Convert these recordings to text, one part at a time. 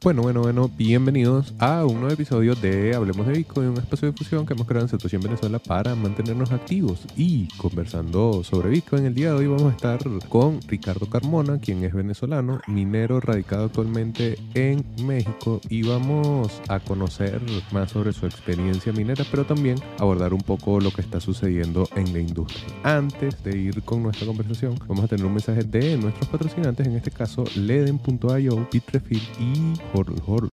Bueno, bueno, bueno, bienvenidos a un nuevo episodio de Hablemos de Bitcoin, un espacio de difusión que hemos creado en Satoshi en Venezuela para mantenernos activos y conversando sobre Bitcoin. El día de hoy vamos a estar con Ricardo Carmona, quien es venezolano, minero radicado actualmente en México y vamos a conocer más sobre su experiencia minera, pero también abordar un poco lo que está sucediendo en la industria. Antes de ir con nuestra conversación, vamos a tener un mensaje de nuestros patrocinantes, en este caso Leden.io, Bitrefill y 掘る掘る。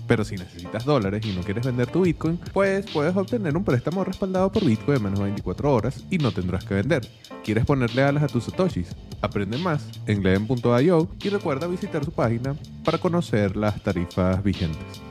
Pero si necesitas dólares y no quieres vender tu Bitcoin, pues puedes obtener un préstamo respaldado por Bitcoin de menos de 24 horas y no tendrás que vender. ¿Quieres ponerle alas a tus satoshis? Aprende más en leden.io y recuerda visitar su página para conocer las tarifas vigentes.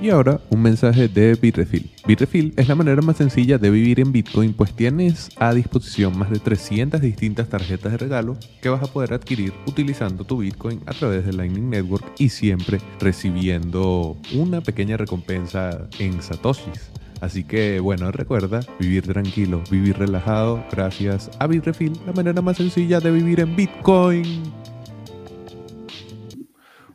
Y ahora un mensaje de Bitrefill. Bitrefill es la manera más sencilla de vivir en Bitcoin pues tienes a disposición más de 300 distintas tarjetas de regalo que vas a poder adquirir utilizando tu Bitcoin a través de Lightning Network y siempre recibiendo una pequeña recompensa en satoshis. Así que bueno, recuerda vivir tranquilo, vivir relajado gracias a Bitrefill, la manera más sencilla de vivir en Bitcoin.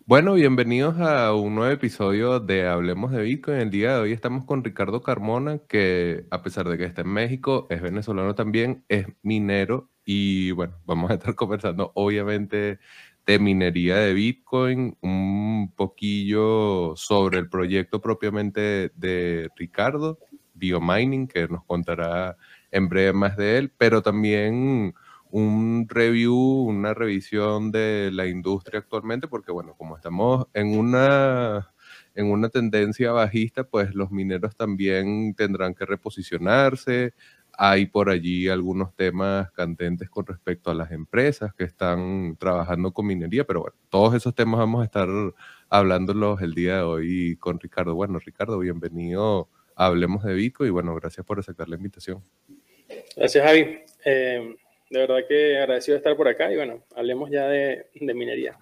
Bueno, bienvenidos a un nuevo episodio de Hablemos de Bitcoin. El día de hoy estamos con Ricardo Carmona, que a pesar de que está en México, es venezolano también, es minero y bueno, vamos a estar conversando obviamente de minería de Bitcoin, un poquillo sobre el proyecto propiamente de Ricardo, Biomining, que nos contará en breve más de él, pero también un review, una revisión de la industria actualmente, porque bueno, como estamos en una, en una tendencia bajista, pues los mineros también tendrán que reposicionarse. Hay por allí algunos temas candentes con respecto a las empresas que están trabajando con minería, pero bueno, todos esos temas vamos a estar hablándolos el día de hoy con Ricardo. Bueno, Ricardo, bienvenido Hablemos de Bitcoin y bueno, gracias por aceptar la invitación. Gracias, Javi. Eh, de verdad que agradecido de estar por acá y bueno, hablemos ya de, minería.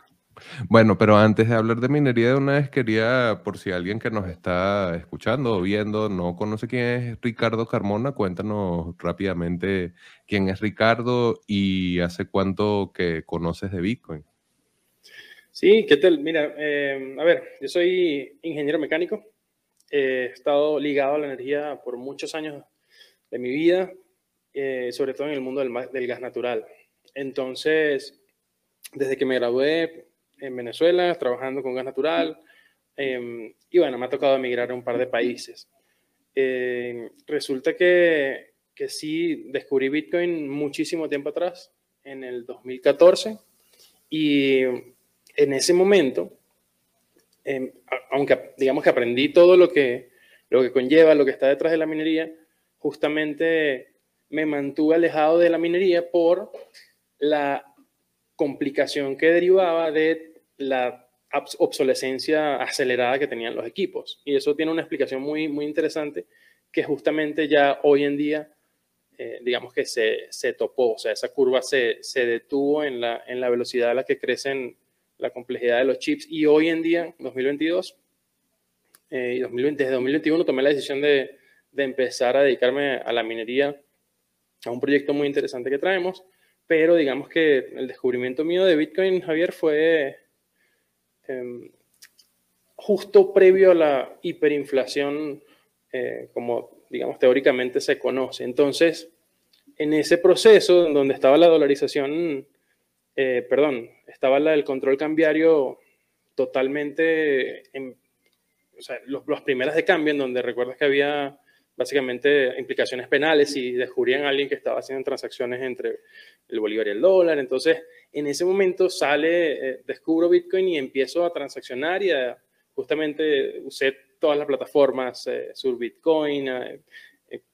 Bueno, pero antes de hablar de minería de una vez quería, por si alguien que nos está escuchando o viendo no conoce quién es Ricardo Carmona, cuéntanos rápidamente quién es Ricardo y hace cuánto que conoces de Bitcoin. Sí, ¿qué tal? Mira, eh, a ver, yo soy ingeniero mecánico, he estado ligado a la energía por muchos años de mi vida, eh, sobre todo en el mundo del, gas natural. Entonces, desde que me gradué en Venezuela, trabajando con gas natural, em, y bueno, me ha tocado emigrar a un par de países. Em, resulta que, que sí descubrí Bitcoin muchísimo tiempo atrás, en el 2014, y en ese momento, em, aunque digamos que aprendí todo lo que, lo que conlleva, lo que está detrás de la minería, justamente me mantuve alejado de la minería por la complicación que derivaba de la obsolescencia acelerada que tenían los equipos. Y eso tiene una explicación muy, muy interesante que justamente ya hoy en día, eh, digamos que se, se, topó, o sea, esa curva se, se, detuvo en la, en la velocidad a la que crecen la complejidad de los chips. Y hoy en día, 2022 eh, y 2020, desde 2021, tomé la decisión de, de empezar a dedicarme a la minería a un proyecto muy interesante que traemos, pero digamos que el descubrimiento mío de Bitcoin, Javier, fue em, justo previo a la hiperinflación, eh, como digamos teóricamente se conoce. Entonces, en ese proceso donde estaba la dolarización, eh, perdón, estaba la, el control cambiario totalmente, en, o sea, los, las primeras de cambio, en donde recuerdas que había básicamente implicaciones penales y descubrían a alguien que estaba haciendo transacciones entre el bolívar y el dólar. Entonces, en ese momento sale, eh, descubro Bitcoin y empiezo a transaccionar y justamente usé todas las plataformas, eh, sur Bitcoin. Eh,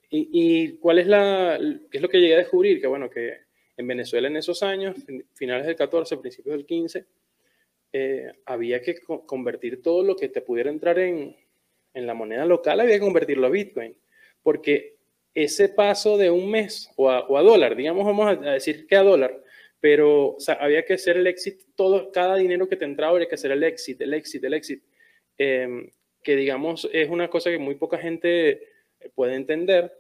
y, y, cuál es la, qué es lo que llegué a descubrir? Que bueno, que en Venezuela en esos años, finales del 14, principios del 15, había que convertir todo lo que te pudiera entrar en, en la moneda local, había que convertirlo a Bitcoin porque ese paso de un mes o a, dólar, digamos, vamos a, decir que a dólar, pero había que hacer el exit, todo, cada dinero que te entraba había que hacer el exit, el exit, el exit, em, que digamos es una cosa que muy poca gente puede entender,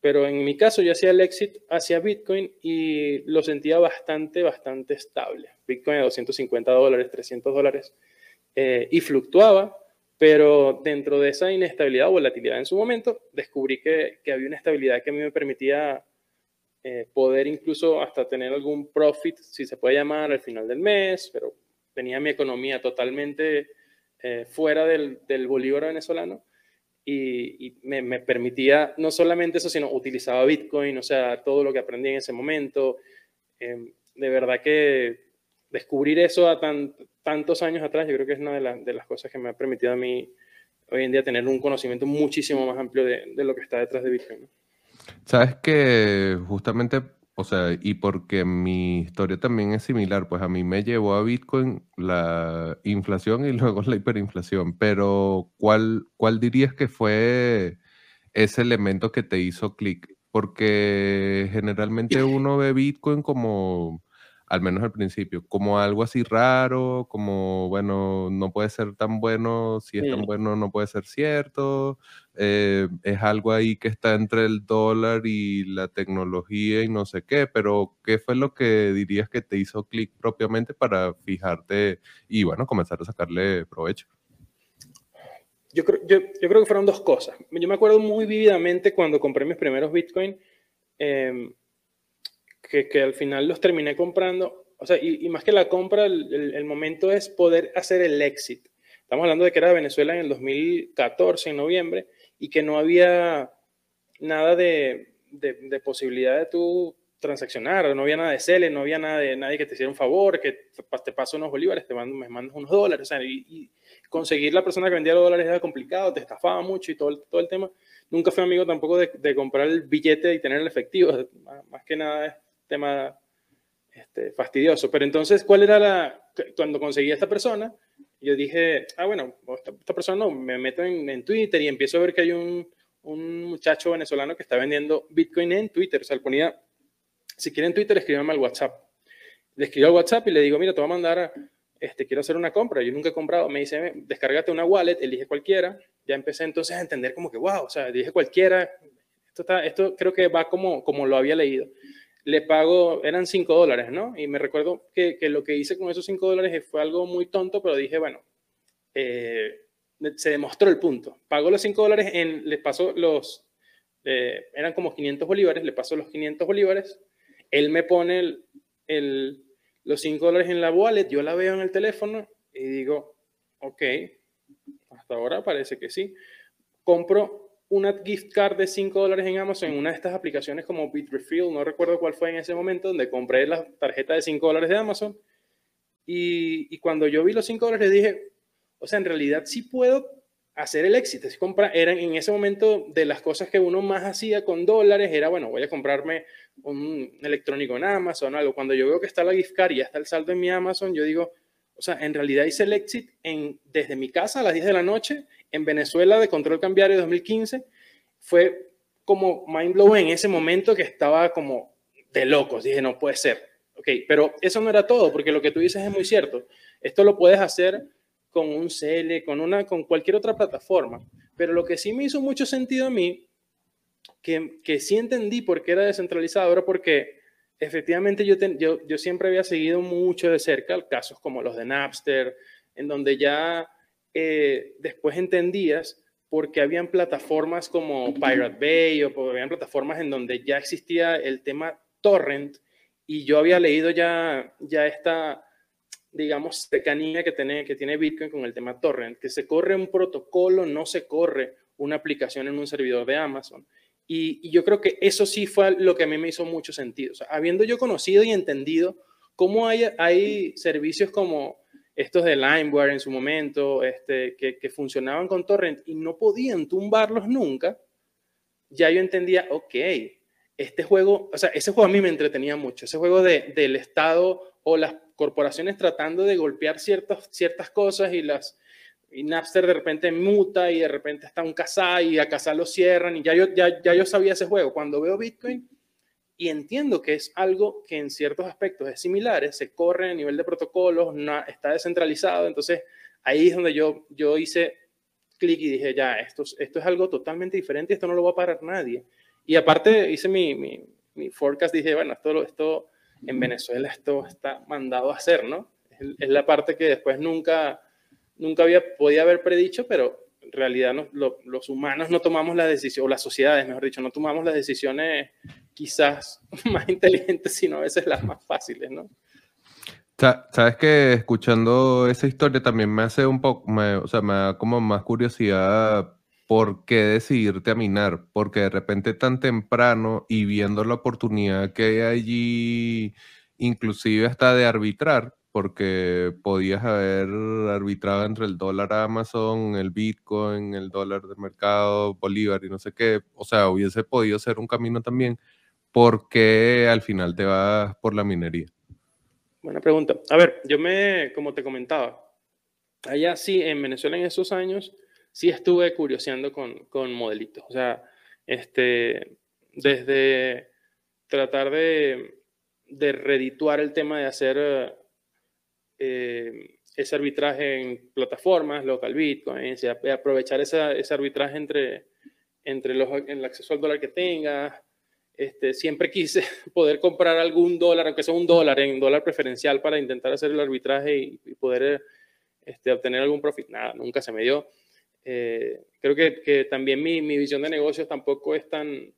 pero en mi caso yo hacía el exit hacia Bitcoin y lo sentía bastante, bastante estable. Bitcoin a 250 dólares, 300 dólares, eh, y fluctuaba, pero dentro de esa inestabilidad o volatilidad en su momento, descubrí que, que había una estabilidad que a mí me permitía eh, poder incluso hasta tener algún profit, si se puede llamar, al final del mes, pero tenía mi economía totalmente eh, fuera del, del, bolívar venezolano y, y me, me, permitía no solamente eso, sino utilizaba Bitcoin, o sea, todo lo que aprendí en ese momento. Eh, de verdad que descubrir eso a tan, tantos años atrás, yo creo que es una de, de, las cosas que me ha permitido a mí hoy en día tener un conocimiento muchísimo más amplio de, de lo que está detrás de Bitcoin. Sabes que justamente, o sea, y porque mi historia también es similar, pues a mí me llevó a Bitcoin la inflación y luego la hiperinflación, pero ¿cuál, cuál dirías que fue ese elemento que te hizo clic? Porque generalmente uno ve Bitcoin como al menos al principio, como algo así raro, como, bueno, no puede ser tan bueno, si es tan bueno no puede ser cierto, eh, es algo ahí que está entre el dólar y la tecnología y no sé qué, pero ¿qué fue lo que dirías que te hizo clic propiamente para fijarte y, bueno, comenzar a sacarle provecho? Yo creo, yo, yo creo que fueron dos cosas. Yo me acuerdo muy vividamente cuando compré mis primeros Bitcoin. Eh, que, que, al final los terminé comprando. O sea, y, y más que la compra, el, el, el, momento es poder hacer el exit. Estamos hablando de que era Venezuela en el 2014, en noviembre, y que no había nada de, de, de posibilidad de tú transaccionar, no había nada de CELE, no había nada de nadie que te hiciera un favor, que te, paso unos bolívares, te mando, me mandas unos dólares, o sea, y, y, conseguir la persona que vendía los dólares era complicado, te estafaba mucho y todo el, todo el tema. Nunca fui amigo tampoco de, de comprar el billete y tener el efectivo, más, más que nada tema este, fastidioso. Pero entonces, ¿cuál era la... Cuando conseguí a esta persona, yo dije, ah, bueno, esta, esta persona no, me meto en, en, Twitter y empiezo a ver que hay un, un, muchacho venezolano que está vendiendo Bitcoin en Twitter. O sea, ponía, si quieren Twitter, escríbanme al WhatsApp. Le escribo al WhatsApp y le digo, mira, te voy a mandar, este, quiero hacer una compra. Yo nunca he comprado. Me dice, descárgate una wallet, elige cualquiera. Ya empecé entonces a entender como que, wow, o sea, dije cualquiera. Esto, está, esto creo que va como, como lo había leído le pago, eran 5 dólares, ¿no? Y me recuerdo que, que, lo que hice con esos 5 dólares fue algo muy tonto, pero dije, bueno, eh, se demostró el punto. Pago los 5 dólares, en, les paso los, eh, eran como 500 bolívares, le paso los 500 bolívares, él me pone el, el, los 5 dólares en la wallet, yo la veo en el teléfono y digo, ok, hasta ahora parece que sí. Compro una gift card de 5 dólares en Amazon en una de estas aplicaciones como Bitrefill, no recuerdo cuál fue en ese momento, donde compré la tarjeta de 5 dólares de Amazon. Y, cuando yo vi los 5 dólares dije, o sea, en realidad sí puedo hacer el éxito. Si compra, eran en ese momento de las cosas que uno más hacía con dólares, era, bueno, voy a comprarme un electrónico en Amazon o algo. Cuando yo veo que está la gift card y ya está el saldo en mi Amazon, yo digo, o sea, en realidad hice el exit en, desde mi casa a las 10 de la noche en Venezuela de control cambiario 2015 fue como mind blowing en ese momento que estaba como de locos. Dije, no puede ser. Ok, pero eso no era todo, porque lo que tú dices es muy cierto. Esto lo puedes hacer con un CL, con, una, con cualquier otra plataforma. Pero lo que sí me hizo mucho sentido a mí, que, que sí entendí por qué era descentralizado, era porque efectivamente yo, ten, yo, yo siempre había seguido mucho de cerca casos como los de Napster, en donde ya eh, después entendías porque habían plataformas como Pirate Bay o habían plataformas en donde ya existía el tema torrent y yo había leído ya, ya esta, digamos, cercanía que tiene, que tiene Bitcoin con el tema torrent, que se corre un protocolo, no se corre una aplicación en un servidor de Amazon. Y, yo creo que eso sí fue lo que a mí me hizo mucho sentido. habiendo yo conocido y entendido cómo hay, hay servicios como estos de LimeWare en su momento, este, que, funcionaban con torrent y no podían tumbarlos nunca, ya yo entendía, ok, este juego, o sea, ese juego a mí me entretenía mucho, ese juego de, del Estado o las corporaciones tratando de golpear ciertas, ciertas cosas y las y Napster de repente muta y de repente está un casa y a casa lo cierran y ya yo, ya, ya yo sabía ese juego. Cuando veo Bitcoin y entiendo que es algo que en ciertos aspectos es similar, se corre a nivel de protocolos, no, está descentralizado, entonces ahí es donde yo, yo hice clic y dije, ya, esto, esto es algo totalmente diferente, esto no lo va a parar nadie. Y aparte hice mi, mi, mi forecast, dije, bueno, esto, esto en Venezuela esto está mandado a hacer, ¿no? Es, la parte que después nunca, nunca había, podía haber predicho, pero en realidad no, los humanos no tomamos las decisiones, o las sociedades, mejor dicho, no tomamos las decisiones quizás más inteligentes, sino a veces las más fáciles, ¿no? Sabes que escuchando esa historia también me hace un poco, o sea, me da como más curiosidad por qué decidirte a minar, porque de repente tan temprano y viendo la oportunidad que hay allí, inclusive hasta de arbitrar, porque podías haber arbitrado entre el dólar Amazon, el Bitcoin, el dólar de mercado, Bolívar y no sé qué, o sea, hubiese podido ser un camino también, ¿por qué al final te vas por la minería? Buena pregunta. A ver, yo me, como te comentaba, allá sí, en Venezuela en esos años, sí estuve curioseando con, con modelitos. O sea, este, desde tratar de, de redituar el tema de hacer eh, ese arbitraje en plataformas, local Bitcoin, aprovechar ese arbitraje entre, entre los, el acceso al dólar que tenga. Este, siempre quise poder comprar algún dólar, aunque sea un dólar, en dólar preferencial para intentar hacer el arbitraje y, poder este, obtener algún profit. Nada, nunca se me dio. Eh, creo que, también mi, mi, visión de negocios tampoco es tan,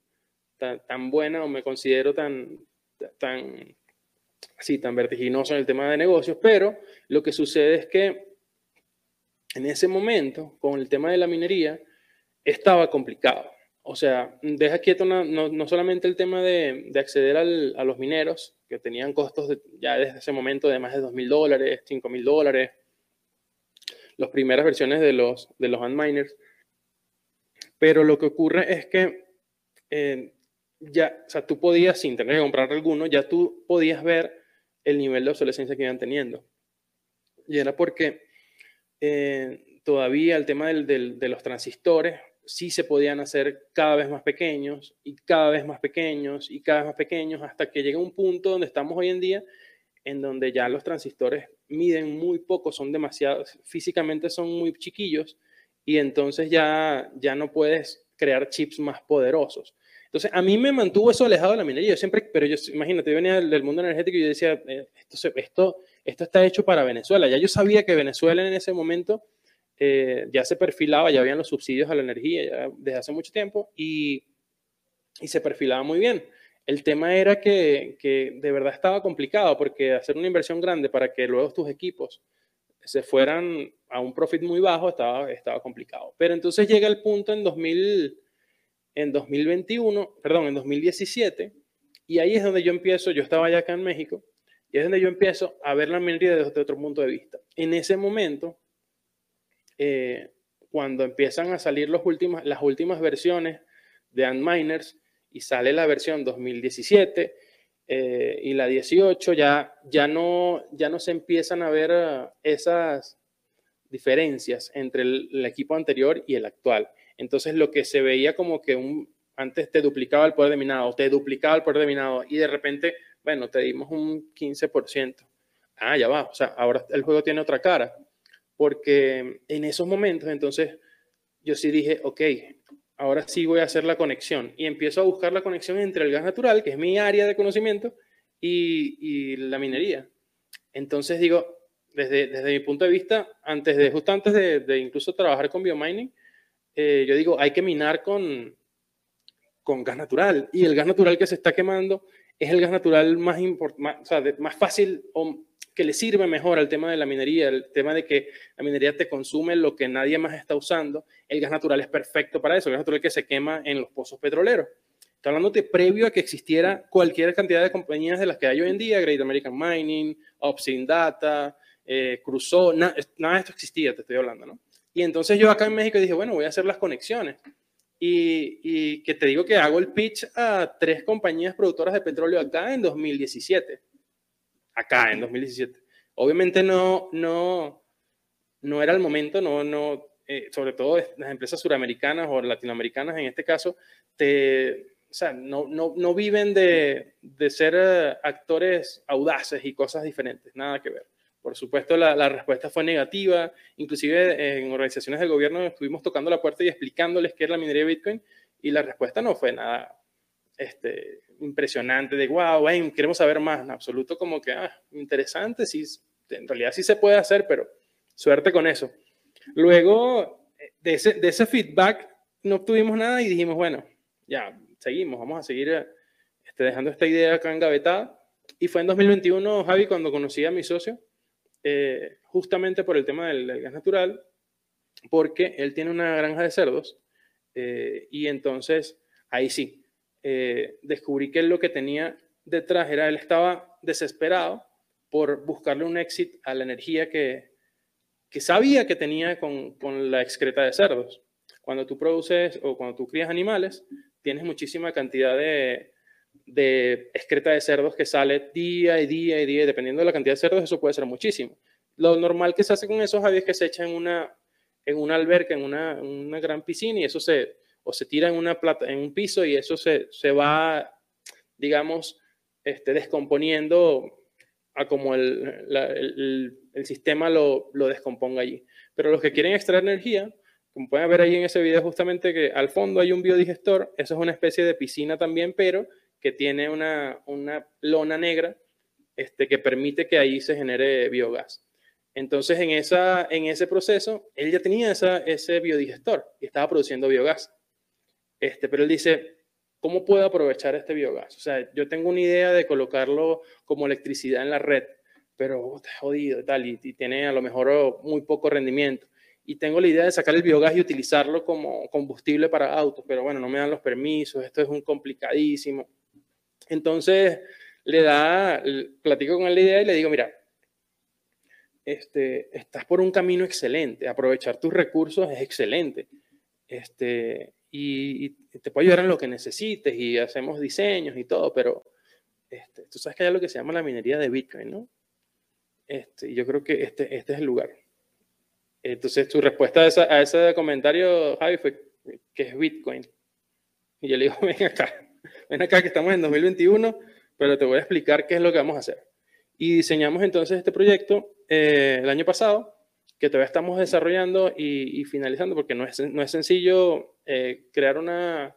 tan, tan, buena o me considero tan, tan, sí, tan vertiginoso en el tema de negocios, pero lo que sucede es que en ese momento, con el tema de la minería, estaba complicado. O sea, deja quieto no, no, solamente el tema de, de acceder al, a los mineros, que tenían costos ya desde ese momento de más de 2 mil dólares, 5 mil dólares, las primeras versiones de los, de los miners. Pero lo que ocurre es que eh, ya, o sea, tú podías, sin tener que comprar alguno, ya tú podías ver el nivel de obsolescencia que iban teniendo. Y era porque eh, todavía el tema del, de los transistores sí se podían hacer cada vez más pequeños y cada vez más pequeños y cada vez más pequeños hasta que llega un punto donde estamos hoy en día en donde ya los transistores miden muy poco, son demasiado, físicamente son muy chiquillos y entonces ya, ya no puedes crear chips más poderosos. Entonces, a mí me mantuvo eso alejado de la minería. Yo siempre, pero yo, imagínate, yo venía del, mundo energético y yo decía, eh, esto, esto, esto está hecho para Venezuela. Ya yo sabía que Venezuela en ese momento eh, ya se perfilaba, ya habían los subsidios a la energía desde hace mucho tiempo y, y se perfilaba muy bien. El tema era que, de verdad estaba complicado porque hacer una inversión grande para que luego tus equipos se fueran a un profit muy bajo estaba, estaba complicado. Pero entonces llega el punto en, 2000, en 2021, perdón, en 2017, y ahí es donde yo empiezo, yo estaba ya acá en México, y es donde yo empiezo a ver la minería desde otro punto de vista. En ese momento, eh, cuando empiezan a salir las últimas versiones de Antminers, y sale la versión 2017 eh, y la 18, ya, ya, no, ya no se empiezan a ver eh, esas diferencias entre el, equipo anterior y el actual. Entonces lo que se veía como que un, antes te duplicaba el poder de minado, te duplicaba el poder de minado y de repente, bueno, te dimos un 15%. Ah, ya va, o sea, ahora el juego tiene otra cara, porque en esos momentos entonces yo sí dije, ok, ahora sí voy a hacer la conexión y empiezo a buscar la conexión entre el gas natural, que es mi área de conocimiento, y, la minería. Entonces digo, desde, desde, mi punto de vista, antes de, justo antes de, incluso trabajar con biomining, eh, yo digo, hay que minar con, con gas natural. Y el gas natural que se está quemando es el gas natural más, más, o sea, más fácil o que le sirve mejor al tema de la minería, el tema de que la minería te consume lo que nadie más está usando, el gas natural es perfecto para eso, el gas natural que se quema en los pozos petroleros. Estoy hablando de previo a que existiera cualquier cantidad de compañías de las que hay hoy en día, Great American Mining, Upstream Data, eh, Crusoe, nada de esto existía, te estoy hablando, ¿no? Y entonces yo acá en México dije, bueno, voy a hacer las conexiones. Y, y, que te digo que hago el pitch a tres compañías productoras de petróleo acá en 2017. Acá en 2017. Obviamente no, no, no era el momento, no, no, eh, sobre todo las empresas suramericanas o latinoamericanas en este caso, te, o sea, no, no, no viven de, de ser eh, actores audaces y cosas diferentes, nada que ver. Por supuesto, la, la, respuesta fue negativa. Inclusive en organizaciones del gobierno estuvimos tocando la puerta y explicándoles qué es la minería de Bitcoin y la respuesta no fue nada este, impresionante de, wow, queremos saber más. En absoluto como que, ah, interesante, sí, en realidad sí se puede hacer, pero suerte con eso. Luego de ese, de ese feedback no obtuvimos nada y dijimos, bueno, ya, seguimos, vamos a seguir este, dejando esta idea acá engavetada. Y fue en 2021, Javi, cuando conocí a mi socio, eh, justamente por el tema del, gas natural, porque él tiene una granja de cerdos eh, y entonces ahí sí, eh, descubrí que lo que tenía detrás era, él estaba desesperado por buscarle un éxito a la energía que, que sabía que tenía con, con, la excreta de cerdos. Cuando tú produces o cuando tú crías animales, tienes muchísima cantidad de, de excreta de cerdos que sale día y día y día, dependiendo de la cantidad de cerdos, eso puede ser muchísimo. Lo normal que se hace con eso, Javi, es que se echa en una, en una alberca, en una, una gran piscina y eso se, o se tira en, una plata, en un piso y eso se, se va, digamos, este, descomponiendo a como el, el, el sistema lo, lo, descomponga allí. Pero los que quieren extraer energía, como pueden ver ahí en ese video justamente que al fondo hay un biodigestor, eso es una especie de piscina también, pero que tiene una, una lona negra este, que permite que ahí se genere biogás. Entonces, en, esa, en ese proceso, él ya tenía esa, ese biodigestor y estaba produciendo biogás. Este, pero él dice, ¿cómo puedo aprovechar este biogás? O sea, yo tengo una idea de colocarlo como electricidad en la red, pero está jodido y tal, y, y tiene a lo mejor muy poco rendimiento y tengo la idea de sacar el biogás y utilizarlo como combustible para autos, pero bueno, no me dan los permisos, esto es un complicadísimo. Entonces, le da, platico con él la idea y le digo, mira, este, estás por un camino excelente, aprovechar tus recursos es excelente, este, y, te puedo ayudar en lo que necesites y hacemos diseños y todo, pero este, tú sabes que hay lo que se llama la minería de Bitcoin, ¿no? Este, yo creo que este, este es el lugar. Entonces, tu respuesta a, ese comentario, Javi, fue que es Bitcoin. Y yo le digo, ven acá, ven acá que estamos en 2021, pero te voy a explicar qué es lo que vamos a hacer. Y diseñamos entonces este proyecto eh, el año pasado, que todavía estamos desarrollando y, finalizando, porque no es, no es sencillo eh, crear una,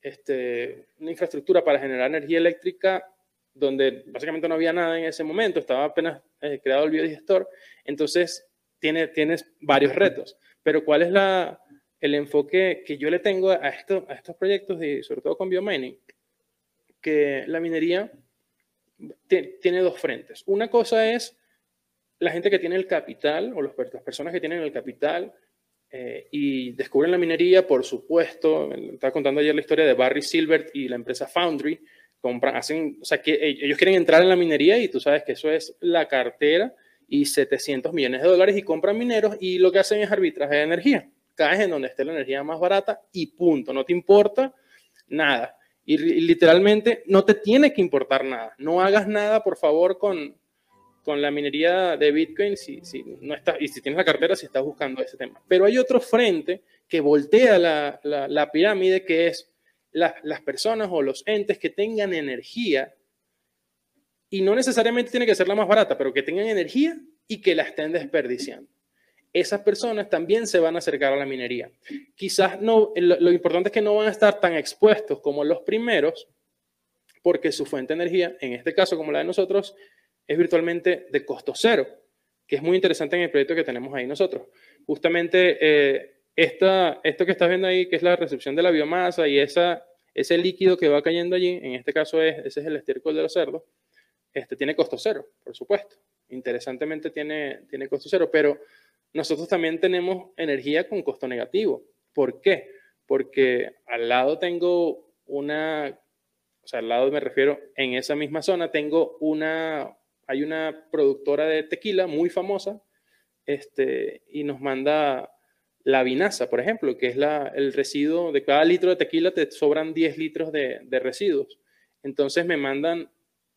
este, una infraestructura para generar energía eléctrica donde básicamente no había nada en ese momento, estaba apenas eh, creado el biodigestor. Entonces, tiene, tienes varios retos, pero ¿cuál es la, el enfoque que yo le tengo a, esto, a estos proyectos, y sobre todo con biomining? Que la minería tiene dos frentes. Una cosa es la gente que tiene el capital o las personas que tienen el capital eh, y descubren la minería, por supuesto, estaba contando ayer la historia de Barry Silbert y la empresa Foundry, compran, hacen, o sea, que ellos quieren entrar en la minería y tú sabes que eso es la cartera y 700 millones de dólares y compran mineros y lo que hacen es arbitraje de energía. Caes en donde esté la energía más barata y punto. No te importa nada. Y, literalmente no te tiene que importar nada. No hagas nada, por favor, con, con la minería de Bitcoin si, si no estás, y si tienes la cartera, si estás buscando ese tema. Pero hay otro frente que voltea la, la, la pirámide, que es las personas o los entes que tengan energía y no necesariamente tiene que ser la más barata, pero que tengan energía y que la estén desperdiciando. Esas personas también se van a acercar a la minería. Quizás no, lo, importante es que no van a estar tan expuestos como los primeros, porque su fuente de energía, en este caso como la de nosotros, es virtualmente de costo cero, que es muy interesante en el proyecto que tenemos ahí nosotros. Justamente eh, esta, esto que estás viendo ahí, que es la recepción de la biomasa y esa, ese líquido que va cayendo allí, en este caso es, ese es el estiércol de los cerdos, este, tiene costo cero, por supuesto. interesantemente tiene, tiene costo cero, pero nosotros también tenemos energía con costo negativo. ¿Por qué? Porque al lado tengo una, o sea, al lado me refiero, en esa misma zona tengo una, hay una productora de tequila muy famosa, este, y nos manda la vinaza, por ejemplo, que es la, el residuo de cada litro de tequila te sobran 10 litros de, de residuos. Entonces me mandan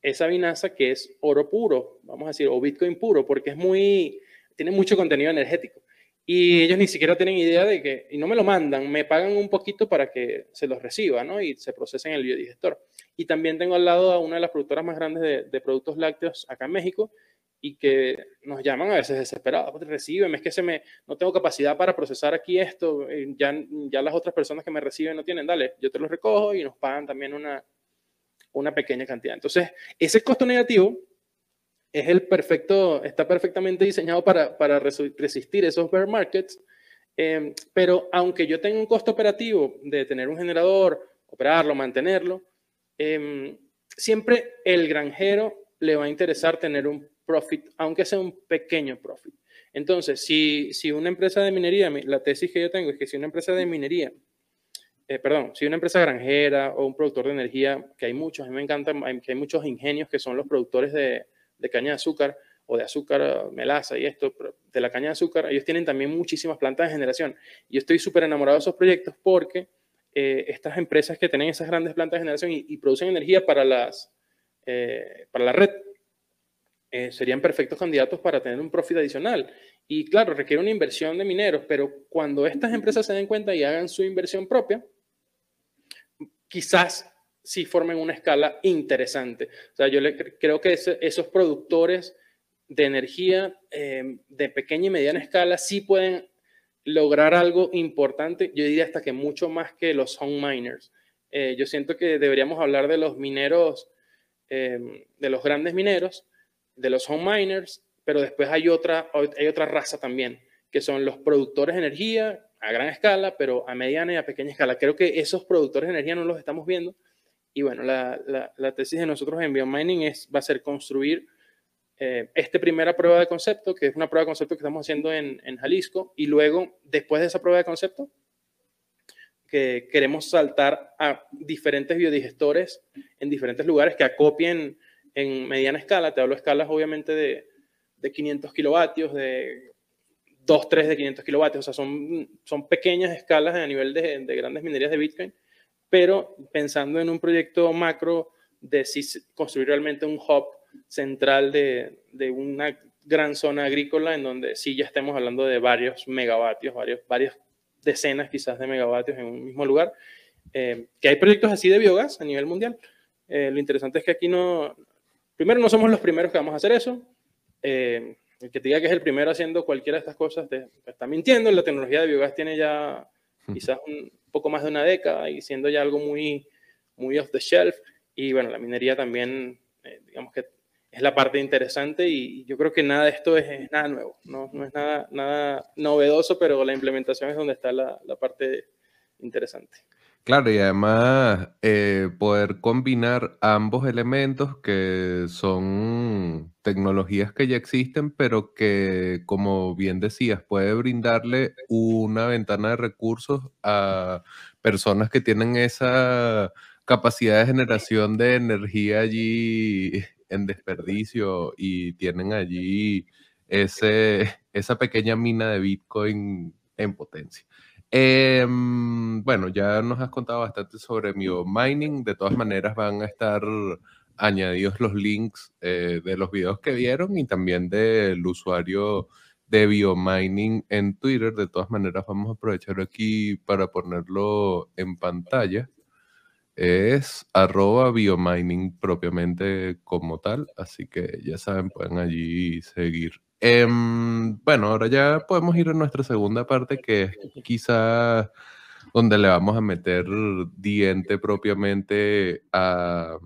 esa vinaza que es oro puro, vamos a decir, o Bitcoin puro, porque es muy, tiene mucho contenido energético. Y ellos ni siquiera tienen idea de que, y no me lo mandan, me pagan un poquito para que se los reciba, ¿no? Y se procesen en el biodigestor. Y también tengo al lado a una de las productoras más grandes de, de productos lácteos acá en México, y que nos llaman a veces desesperados, reciben, es que se me, no tengo capacidad para procesar aquí esto, eh, ya, ya las otras personas que me reciben no tienen, dale, yo te lo recojo y nos pagan también una, una pequeña cantidad. Entonces, ese costo negativo es el perfecto, está perfectamente diseñado para, para resistir esos bear markets, em, pero aunque yo tenga un costo operativo de tener un generador, operarlo, mantenerlo, em, siempre el granjero le va a interesar tener un profit, aunque sea un pequeño profit. Entonces, si, si una empresa de minería, la tesis que yo tengo es que si una empresa de minería, eh, perdón, si una empresa granjera o un productor de energía, que hay muchos, a mí me encanta, que hay muchos ingenios que son los productores de, de caña de azúcar o de azúcar, melaza y esto, de la caña de azúcar, ellos tienen también muchísimas plantas de generación. Y yo estoy súper enamorado de esos proyectos porque eh, estas empresas que tienen esas grandes plantas de generación y, producen energía para, las, eh, para la red, eh, serían perfectos candidatos para tener un profit adicional. Y claro, requiere una inversión de mineros, pero cuando estas empresas se den cuenta y hagan su inversión propia, quizás sí formen una escala interesante. O sea, yo creo que esos productores de energía eh, de pequeña y mediana escala sí pueden lograr algo importante, yo diría hasta que mucho más que los home miners. Eh, yo siento que deberíamos hablar de los mineros, de los grandes mineros, de los home miners, pero después hay otra, hay otra raza también, que son los productores de energía a gran escala, pero a mediana y a pequeña escala. Creo que esos productores de energía no los estamos viendo. Y bueno, la, tesis de nosotros en Biomining es, va a ser construir eh, esta primera prueba de concepto, que es una prueba de concepto que estamos haciendo en, en Jalisco, y luego, después de esa prueba de concepto, que queremos saltar a diferentes biodigestores en diferentes lugares que acopien en mediana escala, te hablo de escalas obviamente de, de 500 kilovatios, de 2, 3 de 500 kilovatios, o sea, son, son pequeñas escalas a nivel de, de grandes minerías de Bitcoin, pero pensando en un proyecto macro de si construir realmente un hub central de, de, una gran zona agrícola en donde sí ya estemos hablando de varios megavatios, varios, varias decenas quizás de megavatios en un mismo lugar, eh, que hay proyectos así de biogás a nivel mundial. Eh, lo interesante es que aquí no, Primero, no somos los primeros que vamos a hacer eso. Eh, el que te diga que es el primero haciendo cualquiera de estas cosas te, está mintiendo. La tecnología de biogás tiene ya quizás un poco más de una década y siendo ya algo muy, muy off the shelf. Y bueno, la minería también, eh, digamos que es la parte interesante y yo creo que nada de esto es, nada nuevo, no, no, es nada, nada novedoso, pero la implementación es donde está la, la parte interesante. Claro, y además eh, poder combinar ambos elementos que son tecnologías que ya existen, pero que, como bien decías, puede brindarle una ventana de recursos a personas que tienen esa capacidad de generación de energía allí en desperdicio y tienen allí ese, esa pequeña mina de Bitcoin en potencia. Em, bueno, ya nos has contado bastante sobre mining. De todas maneras, van a estar añadidos los links eh, de los videos que vieron y también del usuario de Biomining en Twitter. De todas maneras, vamos a aprovechar aquí para ponerlo en pantalla. Es arroba biomining propiamente como tal, así que ya saben, pueden allí seguir Em, bueno, ahora ya podemos ir a nuestra segunda parte, que es quizás donde le vamos a meter diente propiamente a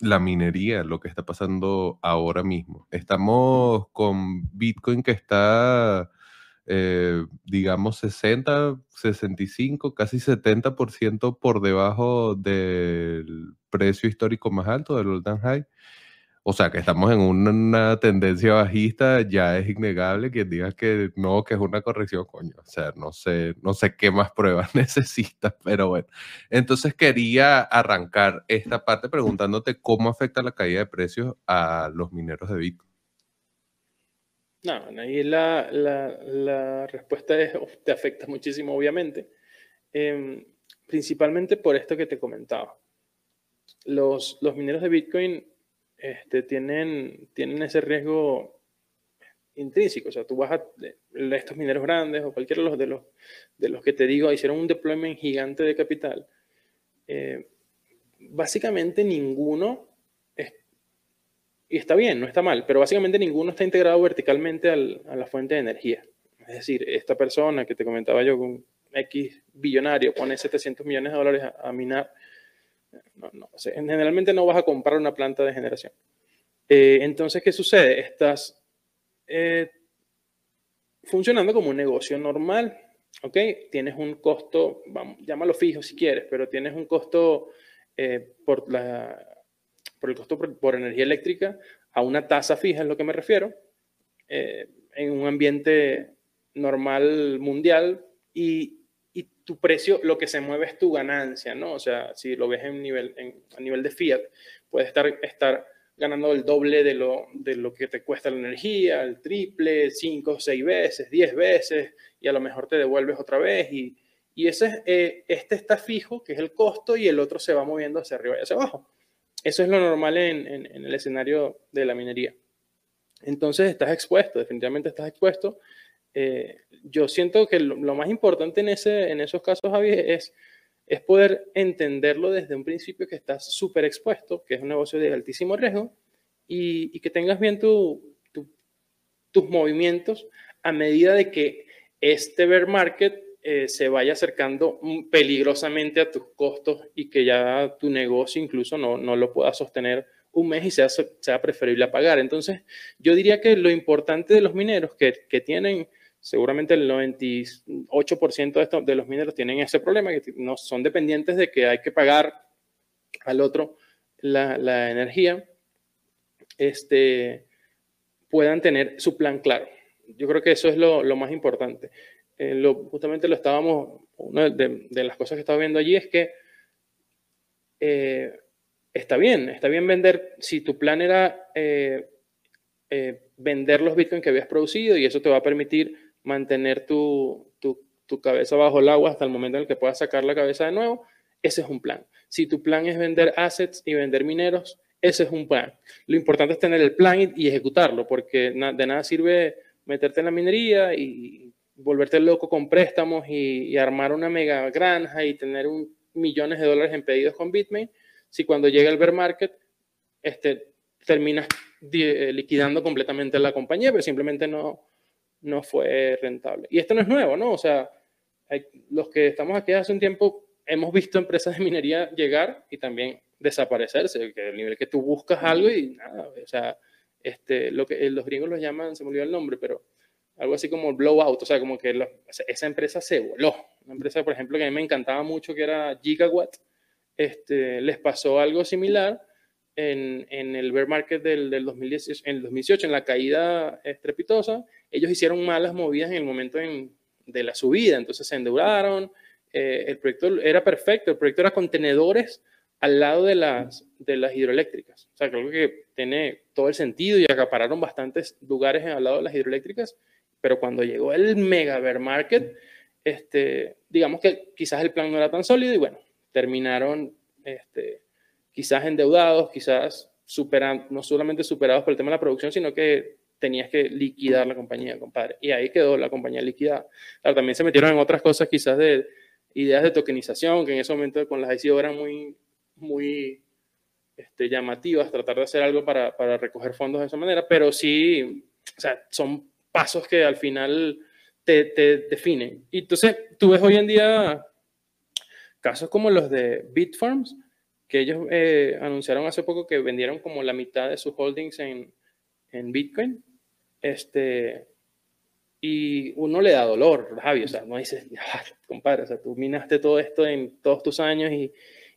la minería, lo que está pasando ahora mismo. Estamos con Bitcoin que está, eh, digamos, 60, 65, casi 70% por debajo del precio histórico más alto del all high O sea, que estamos en una, tendencia bajista, ya es innegable que digas que no, que es una corrección, coño. O sea, no sé, no sé qué más pruebas necesitas, pero bueno. Entonces quería arrancar esta parte preguntándote cómo afecta la caída de precios a los mineros de Bitcoin. No, ahí la, la, respuesta es, te afecta muchísimo, obviamente. Em, principalmente por esto que te comentaba. Los, los mineros de Bitcoin este, tienen, tienen ese riesgo intrínseco. O sea, tú vas a estos mineros grandes o cualquiera de los, de los, de los que te digo, hicieron un deployment gigante de capital. Eh, básicamente ninguno, y está bien, no está mal, pero básicamente ninguno está integrado verticalmente a la fuente de energía. Es decir, esta persona que te comentaba yo con X billonario pone 700 millones de dólares a minar no, generalmente no vas a comprar una planta de generación. Eh, entonces, ¿qué sucede? Estás eh, funcionando como un negocio normal, ¿ok? Tienes un costo, llámalo fijo si quieres, pero tienes un costo eh, por el costo por, energía eléctrica a una tasa fija, es lo que me refiero, en un ambiente normal mundial y tu precio, lo que se mueve es tu ganancia, ¿no? O sea, si lo ves en nivel, a nivel de fiat, puedes estar, estar ganando el doble de lo, de lo que te cuesta la energía, el triple, cinco, seis veces, diez veces, y a lo mejor te devuelves otra vez. Y, y ese, eh, este está fijo, que es el costo, y el otro se va moviendo hacia arriba y hacia abajo. Eso es lo normal en, en, en el escenario de la minería. Entonces estás expuesto, definitivamente estás expuesto eh, yo siento que lo, más importante en, ese, en esos casos, Javi, es, es poder entenderlo desde un principio que estás súper expuesto, que es un negocio de altísimo riesgo, y, que tengas bien tu, tus movimientos a medida de que este bear market eh, se vaya acercando peligrosamente a tus costos y que ya tu negocio incluso no, no lo pueda sostener un mes y sea, sea preferible pagar. Entonces, yo diría que lo importante de los mineros que, que tienen seguramente el 98% de, de los mineros tienen ese problema, que no son dependientes de que hay que pagar al otro la, la energía, este, puedan tener su plan claro. Yo creo que eso es lo, lo más importante. Eh, justamente lo estábamos, una de, de, las cosas que estaba viendo allí es que eh, está bien, está bien vender, si tu plan era eh, vender los bitcoins que habías producido y eso te va a permitir mantener tu, tu, cabeza bajo el agua hasta el momento en el que puedas sacar la cabeza de nuevo, ese es un plan. Si tu plan es vender assets y vender mineros, ese es un plan. Lo importante es tener el plan y, ejecutarlo, porque de nada sirve meterte en la minería y volverte loco con préstamos y, armar una mega granja y tener un, millones de dólares en pedidos con Bitmain, si cuando llega el bear market este, terminas liquidando completamente la compañía, pero simplemente no, no fue rentable. Y esto no es nuevo, ¿no? O sea, los que estamos aquí hace un tiempo hemos visto empresas de minería llegar y también desaparecerse, que el nivel que tú buscas algo y nada, o sea, este, lo que los gringos los llaman, se me olvidó el nombre, pero algo así como blowout, o sea, como que esa empresa se voló. Una empresa, por ejemplo, que a mí me encantaba mucho, que era Gigawatt, este, les pasó algo similar en, en el bear market del, del 2018, en el 2018, en la caída estrepitosa, ellos hicieron malas movidas en el momento de la subida, entonces se endeudaron, eh, el proyecto era perfecto, el proyecto era contenedores al lado de las, de las hidroeléctricas. O sea, creo que tiene todo el sentido y acapararon bastantes lugares al lado de las hidroeléctricas, pero cuando llegó el mega bear market, este, digamos que quizás el plan no era tan sólido y bueno, terminaron este, quizás endeudados, quizás superando, no solamente superados por el tema de la producción, sino que tenías que liquidar la compañía, compadre. Y ahí quedó la compañía liquidada. Claro, también se metieron en otras cosas quizás de ideas de tokenización, que en ese momento con las ICO eran muy, muy este, llamativas, tratar de hacer algo para, para recoger fondos de esa manera, pero sí, o sea, son pasos que al final te, te, definen. Y entonces, tú ves hoy en día casos como los de Bitfarms, que ellos eh, anunciaron hace poco que vendieron como la mitad de sus holdings en, en Bitcoin este, y uno le da dolor, Javi, o sea, no dices, compadre, o sea, tú minaste todo esto en todos tus años y,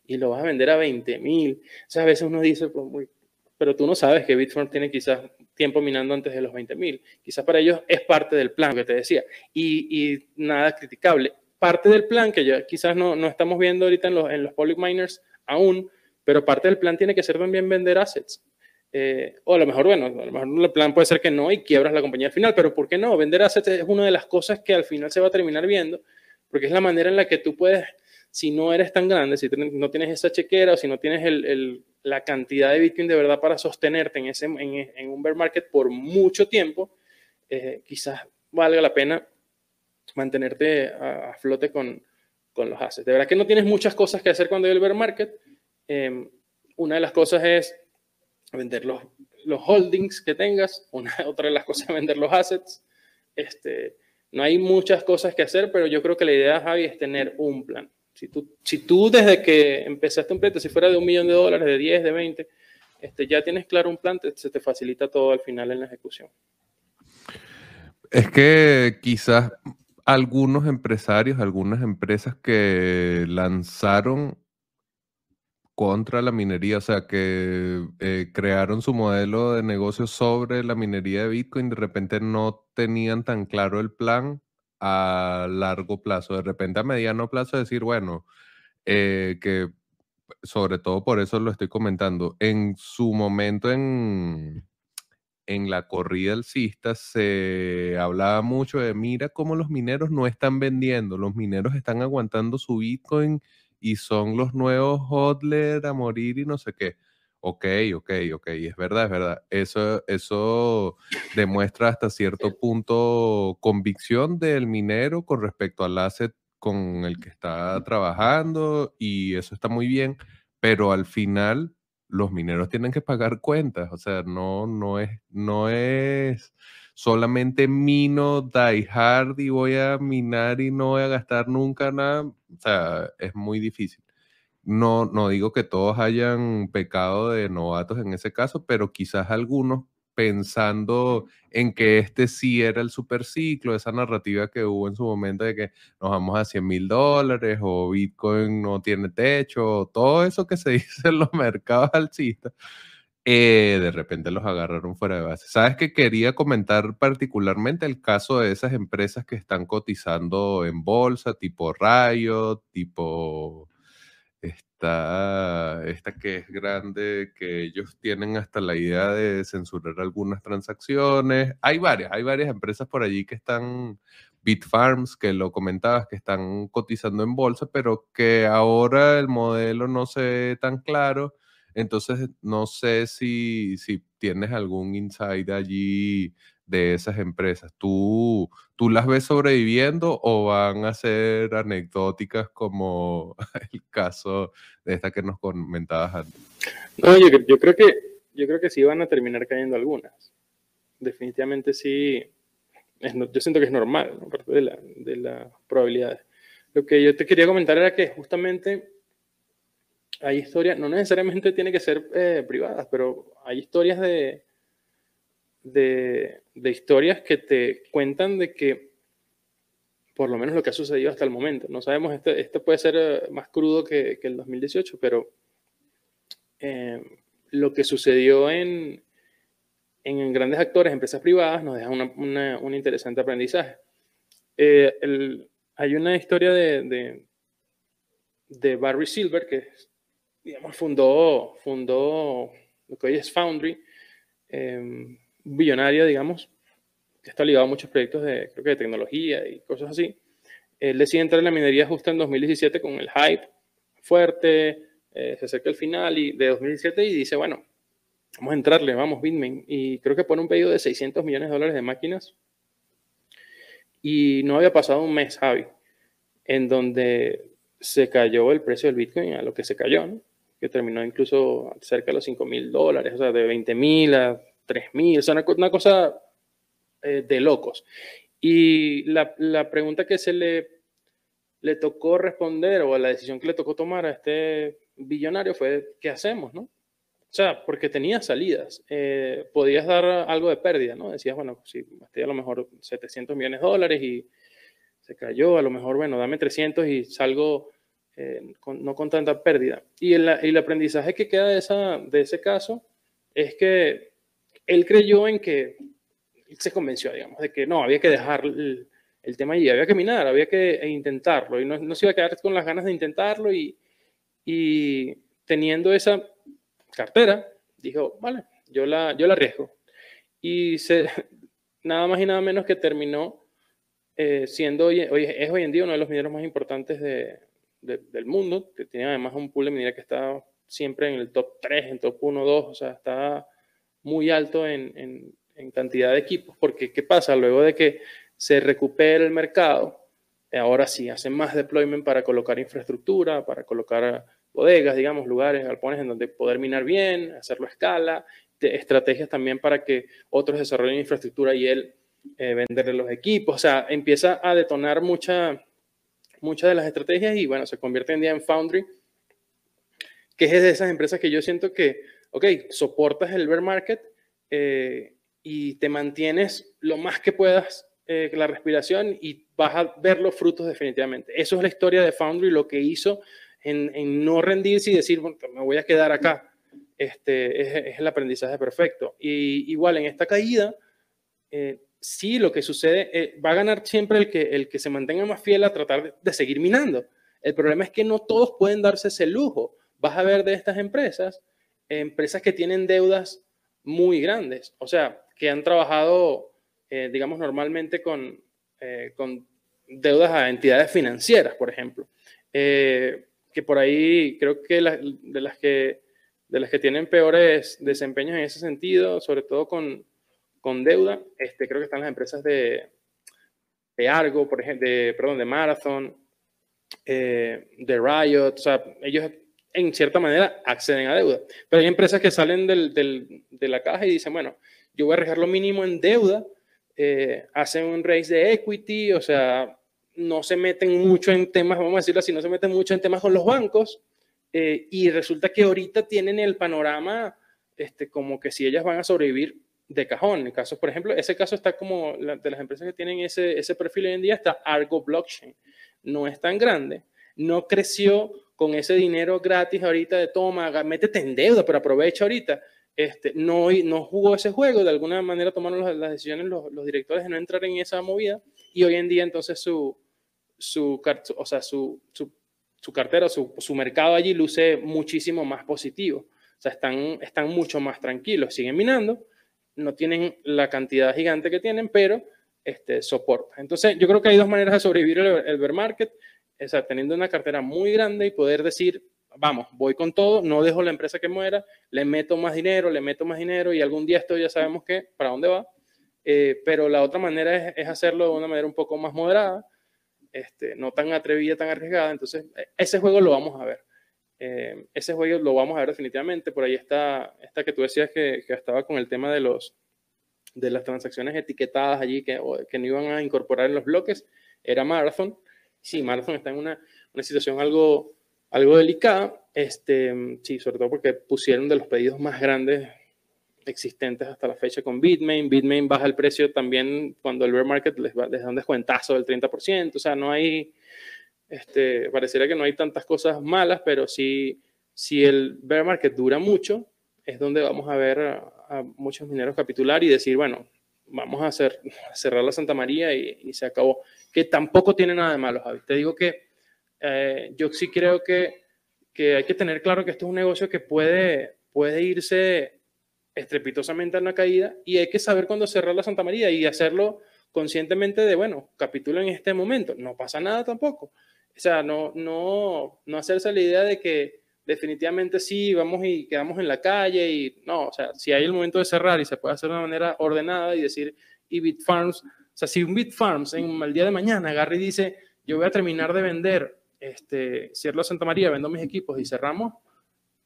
y lo vas a vender a 20 mil. O sea, a veces uno dice, pues, muy, pero tú no sabes que Bitfarms tiene quizás tiempo minando antes de los 20.000. Quizás para ellos es parte del plan que te decía. Y, y, nada criticable. Parte del plan que ya quizás no, no estamos viendo ahorita en los, en los public miners aún, pero parte del plan tiene que ser también vender assets. Eh, o a lo mejor, bueno, a lo mejor el plan puede ser que no y quiebras la compañía al final, pero ¿por qué no? Vender assets es una de las cosas que al final se va a terminar viendo, porque es la manera en la que tú puedes, si no eres tan grande, si no tienes esa chequera o si no tienes el, la cantidad de Bitcoin de verdad para sostenerte en, ese, en, un bear market por mucho tiempo, eh, quizás valga la pena mantenerte a, flote con, con, los assets. De verdad que no tienes muchas cosas que hacer cuando hay el bear market. Eh, una de las cosas es vender los, los holdings que tengas, otra de las cosas es vender los assets. Este, no hay muchas cosas que hacer, pero yo creo que la idea, Javi, es tener un plan. Si tú, si tú desde que empezaste un proyecto, si fuera de un millón de dólares, de 10, de 20, este, ya tienes claro un plan, te, se te facilita todo al final en la ejecución. Es que quizás algunos empresarios, algunas empresas que lanzaron contra la minería, o sea, que eh, crearon su modelo de negocio sobre la minería de Bitcoin, de repente no tenían tan claro el plan a largo plazo. De repente a mediano plazo decir, bueno, eh, que sobre todo por eso lo estoy comentando, en su momento en, en la corrida alcista se hablaba mucho de, mira cómo los mineros no están vendiendo, los mineros están aguantando su Bitcoin y son los nuevos hodler a morir y no sé qué. Ok, ok, ok, es verdad, es verdad. Eso, eso demuestra hasta cierto punto convicción del minero con respecto al asset con el que está trabajando y eso está muy bien, pero al final los mineros tienen que pagar cuentas, o sea, no, no, es, no es solamente mino, die hard y voy a minar y no voy a gastar nunca nada, o sea, es muy difícil. No, no digo que todos hayan pecado de novatos en ese caso, pero quizás algunos pensando en que este sí era el superciclo, esa narrativa que hubo en su momento de que nos vamos a 100 mil dólares o Bitcoin no tiene techo, todo eso que se dice en los mercados alcistas, eh, de repente los agarraron fuera de base. ¿Sabes que quería comentar particularmente el caso de esas empresas que están cotizando en bolsa, tipo Riot, tipo esta, esta que es grande, que ellos tienen hasta la idea de censurar algunas transacciones. Hay varias, hay varias empresas por allí que están, Bitfarms, que lo comentabas, que están cotizando en bolsa, pero que ahora el modelo no se ve tan claro entonces, no sé si, si tienes algún insight allí de esas empresas. ¿Tú, ¿Tú las ves sobreviviendo o van a ser anecdóticas como el caso de esta que nos comentabas antes? No, yo, creo que, yo creo que sí van a terminar cayendo algunas. Definitivamente sí. Yo siento que es normal, ¿no? parte de la, de la probabilidad. Lo que yo te quería comentar era que justamente hay historias, no necesariamente tiene que ser eh, privadas, pero hay historias de, de, de, historias que te cuentan de que, por lo menos lo que ha sucedido hasta el momento, no sabemos, este, este puede ser eh, más crudo que, que el 2018, pero eh, lo que sucedió en, en grandes actores, empresas privadas, nos deja una, un interesante aprendizaje. Eh, el, hay una historia de, de, de Barry Silver, que es digamos, fundó, fundó lo que hoy es Foundry, eh, billonario, digamos, que está ligado a muchos proyectos de, creo que de tecnología y cosas así. Él decide entrar en la minería justo en 2017 con el hype fuerte, eh, se acerca el final y, de 2017 y dice, bueno, vamos a entrarle, vamos, Bitmain. Y creo que pone un pedido de 600 millones de dólares de máquinas. Y no había pasado un mes, Javi, en donde se cayó el precio del Bitcoin a lo que se cayó, ¿no? Que terminó incluso cerca de los 5 mil dólares, o sea, de 20 mil a 3 mil, o sea, una, una cosa eh, de locos. Y la, la, pregunta que se le, le tocó responder o la decisión que le tocó tomar a este billonario fue, ¿qué hacemos, no? O sea, porque tenía salidas, eh, podías dar algo de pérdida, ¿no? Decías, bueno, si gasté a lo mejor 700 millones de dólares y se cayó, a lo mejor, bueno, dame 300 y salgo eh, no con tanta pérdida. Y el, el, aprendizaje que queda de, esa, de ese caso es que él creyó en que, se convenció, digamos, de que no, había que dejar el, tema allí, había que minar, había que intentarlo, y no, no, se iba a quedar con las ganas de intentarlo, y, y teniendo esa cartera, dijo, vale, yo la, yo la arriesgo. Y se, nada más y nada menos que terminó eh, siendo hoy, es hoy en día uno de los mineros más importantes de, del mundo, que tiene además un pool de minería que está siempre en el top 3, en top 1, 2, o sea, está muy alto en, en, cantidad de equipos, porque ¿qué pasa? Luego de que se recupera el mercado, ahora sí, hacen más deployment para colocar infraestructura, para colocar bodegas, digamos, lugares, galpones en donde poder minar bien, hacerlo a escala, estrategias también para que otros desarrollen infraestructura y él eh, venderle los equipos. O sea, empieza a detonar muchas muchas de las estrategias y bueno, se convierte en día en Foundry, que es de esas empresas que yo siento que, ok, soportas el bear market eh, y te mantienes lo más que puedas eh, la respiración y vas a ver los frutos definitivamente. Eso es la historia de Foundry, lo que hizo en, no rendirse y decir, bueno, me voy a quedar acá. Este, es, el aprendizaje perfecto. Y igual en esta caída, eh, sí, lo que sucede, eh, va a ganar siempre el que, el que se mantenga más fiel a tratar de, seguir minando. El problema es que no todos pueden darse ese lujo. Vas a ver de estas empresas, empresas que tienen deudas muy grandes, o sea, que han trabajado, eh, digamos, normalmente con, con deudas a entidades financieras, por ejemplo que por ahí creo que de, las que de las que tienen peores desempeños en ese sentido, sobre todo con, con deuda, este, creo que están las empresas de, de Argo, por ejemplo, de, perdón, de Marathon, eh, de Riot, o sea, ellos en cierta manera acceden a deuda. Pero hay empresas que salen del, del, de la caja y dicen, bueno, yo voy a arriesgar lo mínimo en deuda, eh, hacen un raise de equity, o sea, no se meten mucho en temas, vamos a decirlo así, no se meten mucho en temas con los bancos eh, y resulta que ahorita tienen el panorama este, como que si ellas van a sobrevivir de cajón. En por ejemplo, ese caso está como de las empresas que tienen ese, ese perfil hoy en día, está Argo Blockchain. No es tan grande, no creció con ese dinero gratis ahorita de toma, métete en deuda, pero aprovecha ahorita. Este, no, no jugó ese juego, de alguna manera tomaron las, decisiones los, los directores de no entrar en esa movida y hoy en día entonces su, su, o sea, su, su, su cartera, su, su, mercado allí luce muchísimo más positivo. O sea, están, están mucho más tranquilos, siguen minando, no tienen la cantidad gigante que tienen, pero este, soporta. Entonces, yo creo que hay dos maneras de sobrevivir el, bear market, o sea, teniendo una cartera muy grande y poder decir, vamos, voy con todo, no dejo la empresa que muera, le meto más dinero, le meto más dinero y algún día esto ya sabemos que, para dónde va. Eh, pero la otra manera es, es, hacerlo de una manera un poco más moderada, este, no tan atrevida, tan arriesgada. Entonces, e, ese juego lo vamos a ver. Eh, ese juego lo vamos a ver definitivamente. Por ahí está esta que tú decías que, estaba con el tema de, los, de las transacciones etiquetadas allí que, que no iban a incorporar en los bloques. Era Marathon. Sí, Marathon está en una, una situación algo, algo delicada. Este, sí, sobre todo porque pusieron de los pedidos más grandes existentes hasta la fecha con Bitmain. Bitmain baja el precio también cuando el bear market les, da un descuentazo del 30%. O sea, no hay, este, pareciera que no hay tantas cosas malas, pero si, si el bear market dura mucho, es donde vamos a ver a, muchos mineros capitular y decir, bueno, vamos a, hacer, cerrar la Santa María y, se acabó. Que tampoco tiene nada de malo, Javi. Te digo que eh, yo sí creo que, que hay que tener claro que esto es un negocio que puede, puede irse estrepitosamente en la caída y hay que saber cuándo cerrar la Santa María y hacerlo conscientemente de, bueno, capítulo en este momento, no pasa nada tampoco. O sea, no, no, no hacerse la idea de que definitivamente sí, vamos y quedamos en la calle y no, o sea, si hay el momento de cerrar y se puede hacer de una manera ordenada y decir, y Bitfarms, o sea, si un Bitfarms en el día de mañana agarra y dice, yo voy a terminar de vender, este, cierro Santa María, vendo mis equipos y cerramos,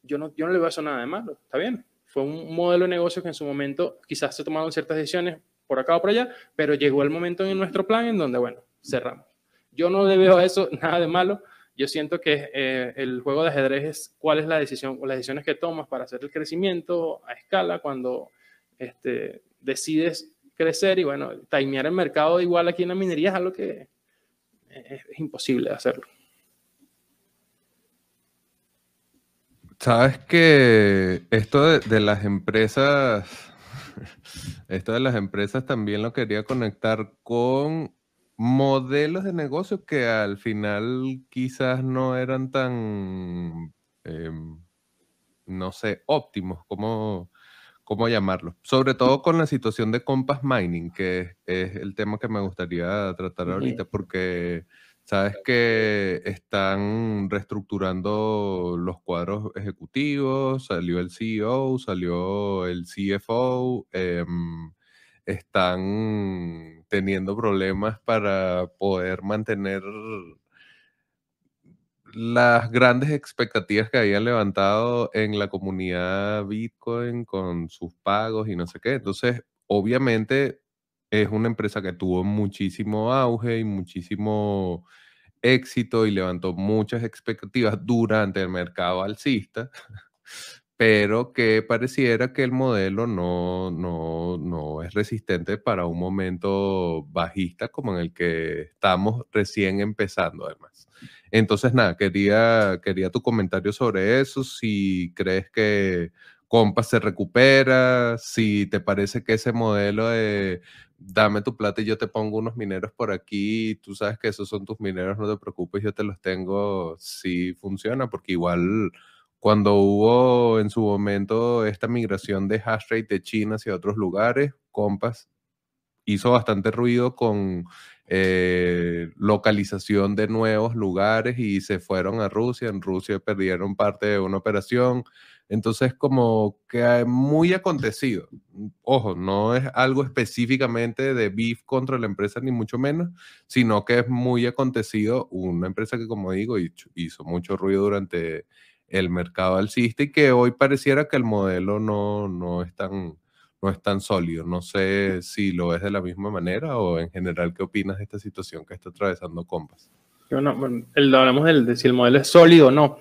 yo no, yo no le veo eso nada de malo, está bien, fue un modelo de negocio que en su momento quizás se tomaron ciertas decisiones por acá o por allá, pero llegó el momento en nuestro plan en donde, bueno, cerramos. Yo no le veo a eso nada de malo. Yo siento que eh, el juego de ajedrez es cuál es la decisión o las decisiones que tomas para hacer el crecimiento a escala cuando este, decides crecer y bueno, timear el mercado igual aquí en la minería es algo que es, es imposible hacerlo. Sabes que esto de, las empresas, esto de las empresas también lo quería conectar con modelos de negocio que al final quizás no eran tan, em, no sé, óptimos, como ¿cómo llamarlo? Sobre todo con la situación de Compass Mining, que es, el tema que me gustaría tratar ahorita, porque sabes que están reestructurando los cuadros ejecutivos, salió el CEO, salió el CFO, em, están teniendo problemas para poder mantener las grandes expectativas que habían levantado en la comunidad Bitcoin con sus pagos y no sé qué. Entonces, obviamente es una empresa que tuvo muchísimo auge y muchísimo éxito y levantó muchas expectativas durante el mercado alcista, pero que pareciera que el modelo no, no, no es resistente para un momento bajista como en el que estamos recién empezando además. Entonces, nada, quería, quería tu comentario sobre eso, si crees que Compass se recupera, si te parece que ese modelo de dame tu plata y yo te pongo unos mineros por aquí, tú sabes que esos son tus mineros, no te preocupes, yo te los tengo, si funciona, porque igual cuando hubo en su momento esta migración de hash rate de China hacia otros lugares, Compass hizo bastante ruido con eh, localización de nuevos lugares y se fueron a Rusia. En Rusia perdieron parte de una operación. Entonces, como que muy acontecido. Ojo, no es algo específicamente de beef contra la empresa, ni mucho menos, sino que es muy acontecido. Una empresa que, como digo, hizo mucho ruido durante el mercado alcista y que hoy pareciera que el modelo no, no es tan no es tan sólido. No sé si lo ves de la misma manera o en general, ¿qué opinas de esta situación que está atravesando Compass? Bueno, bueno hablamos de si el modelo es sólido o no.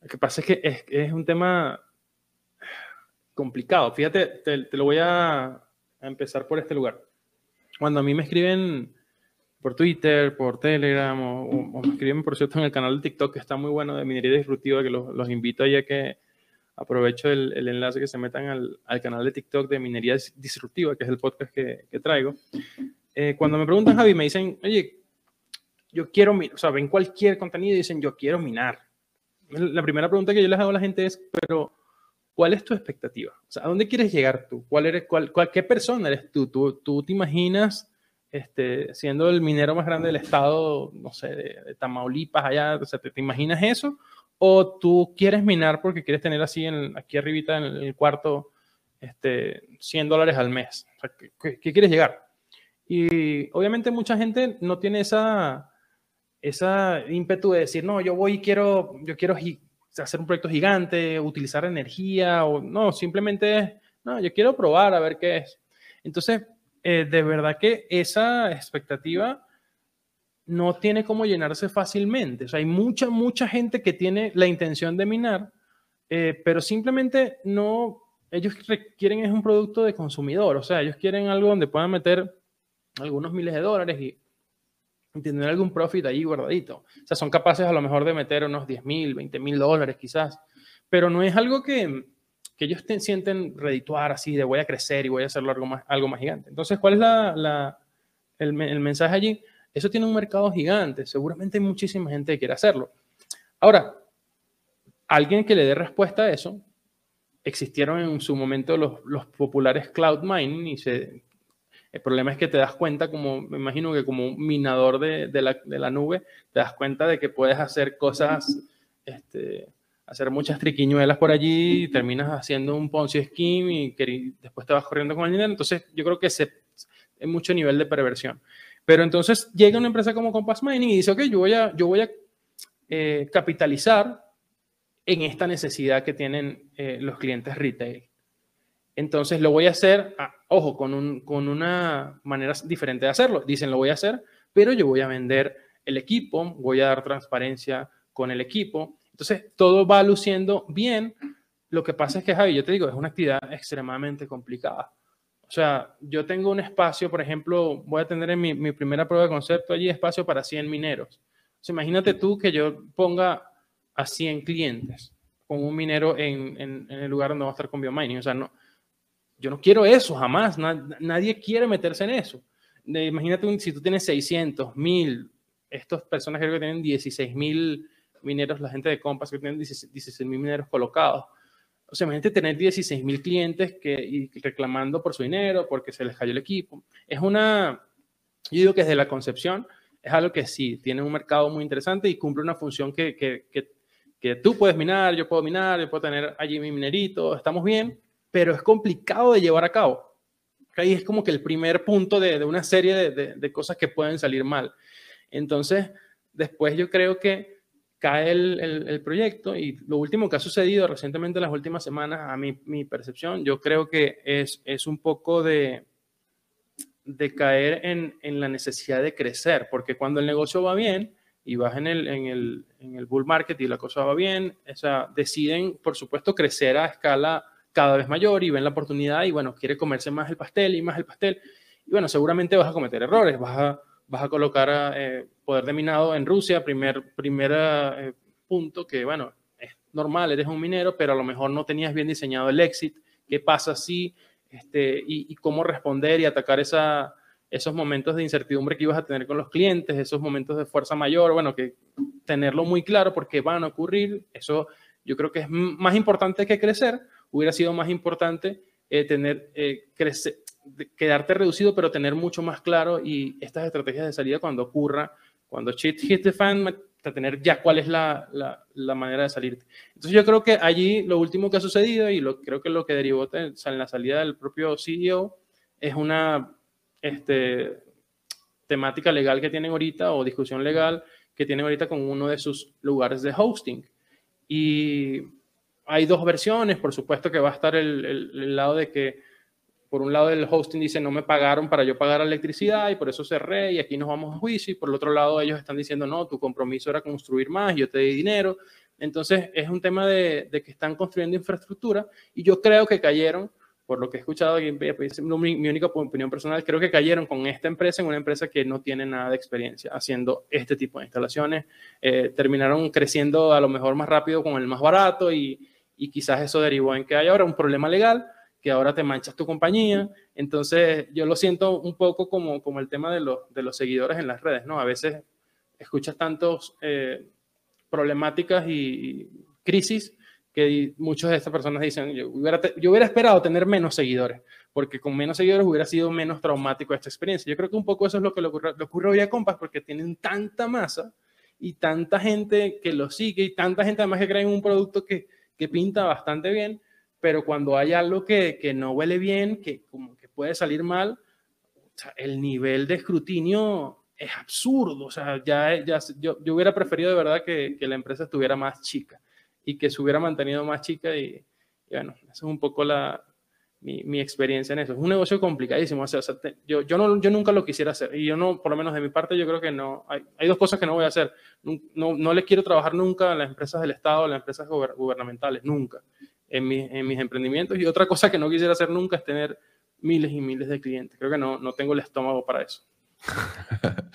Lo que pasa es que es un tema complicado. Fíjate, te, lo voy a, empezar por este lugar. Cuando a mí me escriben por Twitter, por Telegram, o, me escriben, por cierto, en el canal de TikTok, que está muy bueno de minería disruptiva, que los, los invito a que aprovecho el, el, enlace que se metan al, al, canal de TikTok de Minería Disruptiva, que es el podcast que, que traigo. Eh, cuando me preguntan, Javi, me dicen, oye, yo quiero, o sea, ven cualquier contenido y dicen, yo quiero minar. La primera pregunta que yo les hago a la gente es, pero, ¿cuál es tu expectativa? O sea, ¿a dónde quieres llegar tú? ¿Cuál eres, cuál, cuál ¿Qué persona eres tú? ¿Tú, tú te imaginas este, siendo el minero más grande del estado, no sé, de, Tamaulipas, allá, o sea, ¿te, ¿te, imaginas eso? o tú quieres minar porque quieres tener así en, aquí arribita en el cuarto este, 100 dólares al mes. ¿qué, quieres llegar? Y obviamente mucha gente no tiene esa, esa ímpetu de decir, no, yo voy y quiero, yo quiero hacer un proyecto gigante, utilizar energía, o no, simplemente no, yo quiero probar a ver qué es. Entonces, eh, de verdad que esa expectativa no tiene cómo llenarse fácilmente. O sea, hay mucha, mucha gente que tiene la intención de minar, eh, pero simplemente no, ellos quieren es un producto de consumidor, o sea, ellos quieren algo donde puedan meter algunos miles de dólares y, tener algún profit ahí guardadito. O sea, son capaces a lo mejor de meter unos 10 mil, 20 mil dólares quizás, pero no es algo que, que ellos te sienten redituar así de voy a crecer y voy a hacerlo algo más, algo más gigante. Entonces, ¿cuál es el, mensaje allí? Eso tiene un mercado gigante, seguramente hay muchísima gente que quiere hacerlo. Ahora, alguien que le dé respuesta a eso, existieron en su momento los, populares cloud mining y el problema es que te das cuenta, como me imagino que como minador de, de, la, de, la, nube, te das cuenta de que puedes hacer cosas, este, hacer muchas triquiñuelas por allí, y terminas haciendo un Ponzi scheme y después te vas corriendo con el dinero. Entonces, yo creo que se, hay mucho nivel de perversión. Pero entonces llega una empresa como Compass Mining y dice, ok, yo voy a, yo voy a eh, capitalizar en esta necesidad que tienen eh, los clientes retail. Entonces lo voy a hacer, ah, ojo, con, un, con una manera diferente de hacerlo. Dicen, lo voy a hacer, pero yo voy a vender el equipo, voy a dar transparencia con el equipo. Entonces todo va luciendo bien. Lo que pasa es que, Javi, yo te digo, es una actividad extremadamente complicada. O sea, yo tengo un espacio, por ejemplo, voy a tener en mi, primera prueba de concepto allí espacio para 100 mineros. O sea, imagínate tú que yo ponga a 100 clientes. con un minero en, en, el lugar donde va a estar con biomining. O sea, no, yo no quiero eso jamás. nadie quiere meterse en eso. imagínate si tú tienes 600, 1000, estas personas creo que tienen 16 mil mineros, la gente de Compass que tienen 16 mil mineros colocados. O sea, imagínate tener 16 mil clientes que, y reclamando por su dinero, porque se les cayó el equipo. Es una, yo digo que desde la concepción es algo que sí, tiene un mercado muy interesante y cumple una función que, que, que, tú puedes minar, yo puedo minar, yo puedo tener allí mi minerito, estamos bien, pero es complicado de llevar a cabo. Ahí es como que el primer punto de, de una serie de, de, cosas que pueden salir mal. Entonces, después yo creo que cae el, el, proyecto y lo último que ha sucedido recientemente en las últimas semanas, a mi, mi percepción, yo creo que es, es un poco de, de caer en, en, la necesidad de crecer, porque cuando el negocio va bien y vas en el, en el, en el bull market y la cosa va bien, o deciden, por supuesto, crecer a escala cada vez mayor y ven la oportunidad y, bueno, quiere comerse más el pastel y más el pastel. Y, bueno, seguramente vas a cometer errores, vas a vas a colocar eh, poder de minado en Rusia, primer, primer eh, punto que, bueno, es normal, eres un minero, pero a lo mejor no tenías bien diseñado el exit, qué pasa si, este, y, cómo responder y atacar esa, esos momentos de incertidumbre que ibas a tener con los clientes, esos momentos de fuerza mayor, bueno, que tenerlo muy claro porque van a ocurrir, eso yo creo que es más importante que crecer, hubiera sido más importante eh, tener, crecer, quedarte reducido, pero tener mucho más claro y estas estrategias de salida cuando ocurra, cuando shit hit the fan, tener ya cuál es la, la, manera de salirte. Entonces yo creo que allí lo último que ha sucedido y lo, creo que lo que derivó en la salida del propio CEO es una este, temática legal que tienen ahorita o discusión legal que tienen ahorita con uno de sus lugares de hosting. Y hay dos versiones, por supuesto que va a estar el, el lado de que por un lado el hosting dice no me pagaron para yo pagar electricidad y por eso cerré y aquí nos vamos a juicio y por el otro lado ellos están diciendo no, tu compromiso era construir más, yo te di dinero. Entonces es un tema de, que están construyendo infraestructura y yo creo que cayeron, por lo que he escuchado, mi, única opinión personal, creo que cayeron con esta empresa en una empresa que no tiene nada de experiencia haciendo este tipo de instalaciones. Eh, terminaron creciendo a lo mejor más rápido con el más barato y, y quizás eso derivó en que hay ahora un problema legal que ahora te manchas tu compañía. Entonces, yo lo siento un poco como, como el tema de los, de los seguidores en las redes, ¿no? A veces escuchas tantos eh, problemáticas y, crisis que muchas de estas personas dicen, yo hubiera, yo hubiera esperado tener menos seguidores, porque con menos seguidores hubiera sido menos traumático esta experiencia. Yo creo que un poco eso es lo que le ocurre, le ocurre hoy a Compass, porque tienen tanta masa y tanta gente que lo sigue y tanta gente además que cree en un producto que, que pinta bastante bien, pero cuando hay algo que, que no huele bien, que como que puede salir mal, el nivel de escrutinio es absurdo. O sea, ya, ya yo, yo, hubiera preferido de verdad que, que, la empresa estuviera más chica y que se hubiera mantenido más chica y, bueno, eso es un poco la, mi, mi, experiencia en eso. Es un negocio complicadísimo. O sea, yo, yo, no, yo nunca lo quisiera hacer y yo no, por lo menos de mi parte, yo creo que no. Hay, hay dos cosas que no voy a hacer. No, no, no le quiero trabajar nunca a las empresas del Estado, a las empresas gubernamentales, nunca en, mis emprendimientos. Y otra cosa que no quisiera hacer nunca es tener miles y miles de clientes. Creo que no, no tengo el estómago para eso.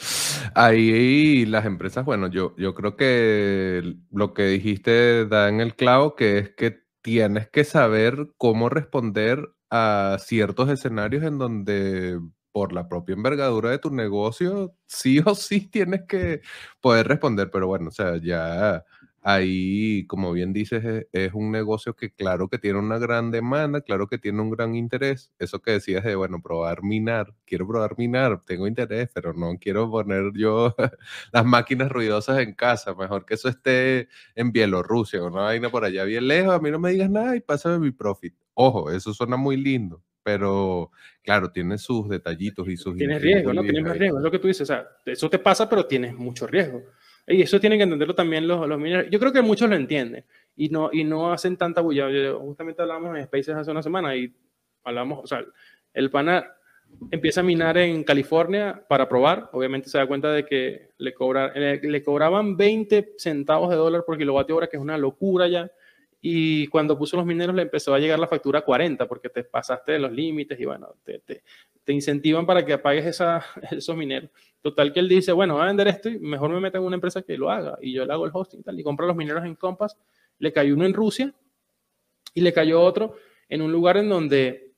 Ahí las empresas, bueno, yo, yo creo que lo que dijiste da en el clavo, que es que tienes que saber cómo responder a ciertos escenarios en donde por la propia envergadura de tu negocio, sí o sí tienes que poder responder, pero bueno, o sea, ya ahí, como bien dices, e, es, un negocio que claro que tiene una gran demanda, claro que tiene un gran interés. Eso que decías de, bueno, probar minar, quiero probar minar, tengo interés, pero no quiero poner yo las máquinas ruidosas en casa. Mejor que eso esté en Bielorrusia o una vaina por allá bien lejos. A mí no me digas nada y pásame mi profit. Ojo, eso suena muy lindo, pero claro, tiene sus detallitos y sus... Tienes riesgo, ¿no? Tienes más riesgo, es lo que tú dices, o sea, eso te pasa, pero tienes mucho riesgo. Y eso tienen que entenderlo también los, los mineros. Yo creo que muchos lo entienden y no, y no hacen tanta bulla. justamente hablamos en Spaces hace una semana y hablamos, o sea, el pana empieza a minar en California para probar. Obviamente se da cuenta de que le, cobra, le, cobraban 20 centavos de dólar por kilovatio hora, que es una locura ya. Y cuando puso los mineros le empezó a llegar la factura a 40 porque te pasaste de los límites y bueno, te, te, incentivan para que apagues esos mineros. Total que él dice, bueno, voy a vender esto y mejor me meto en una empresa que lo haga y yo le hago el hosting y tal, y compro los mineros en Compass le cayó uno en Rusia y le cayó otro en un lugar en donde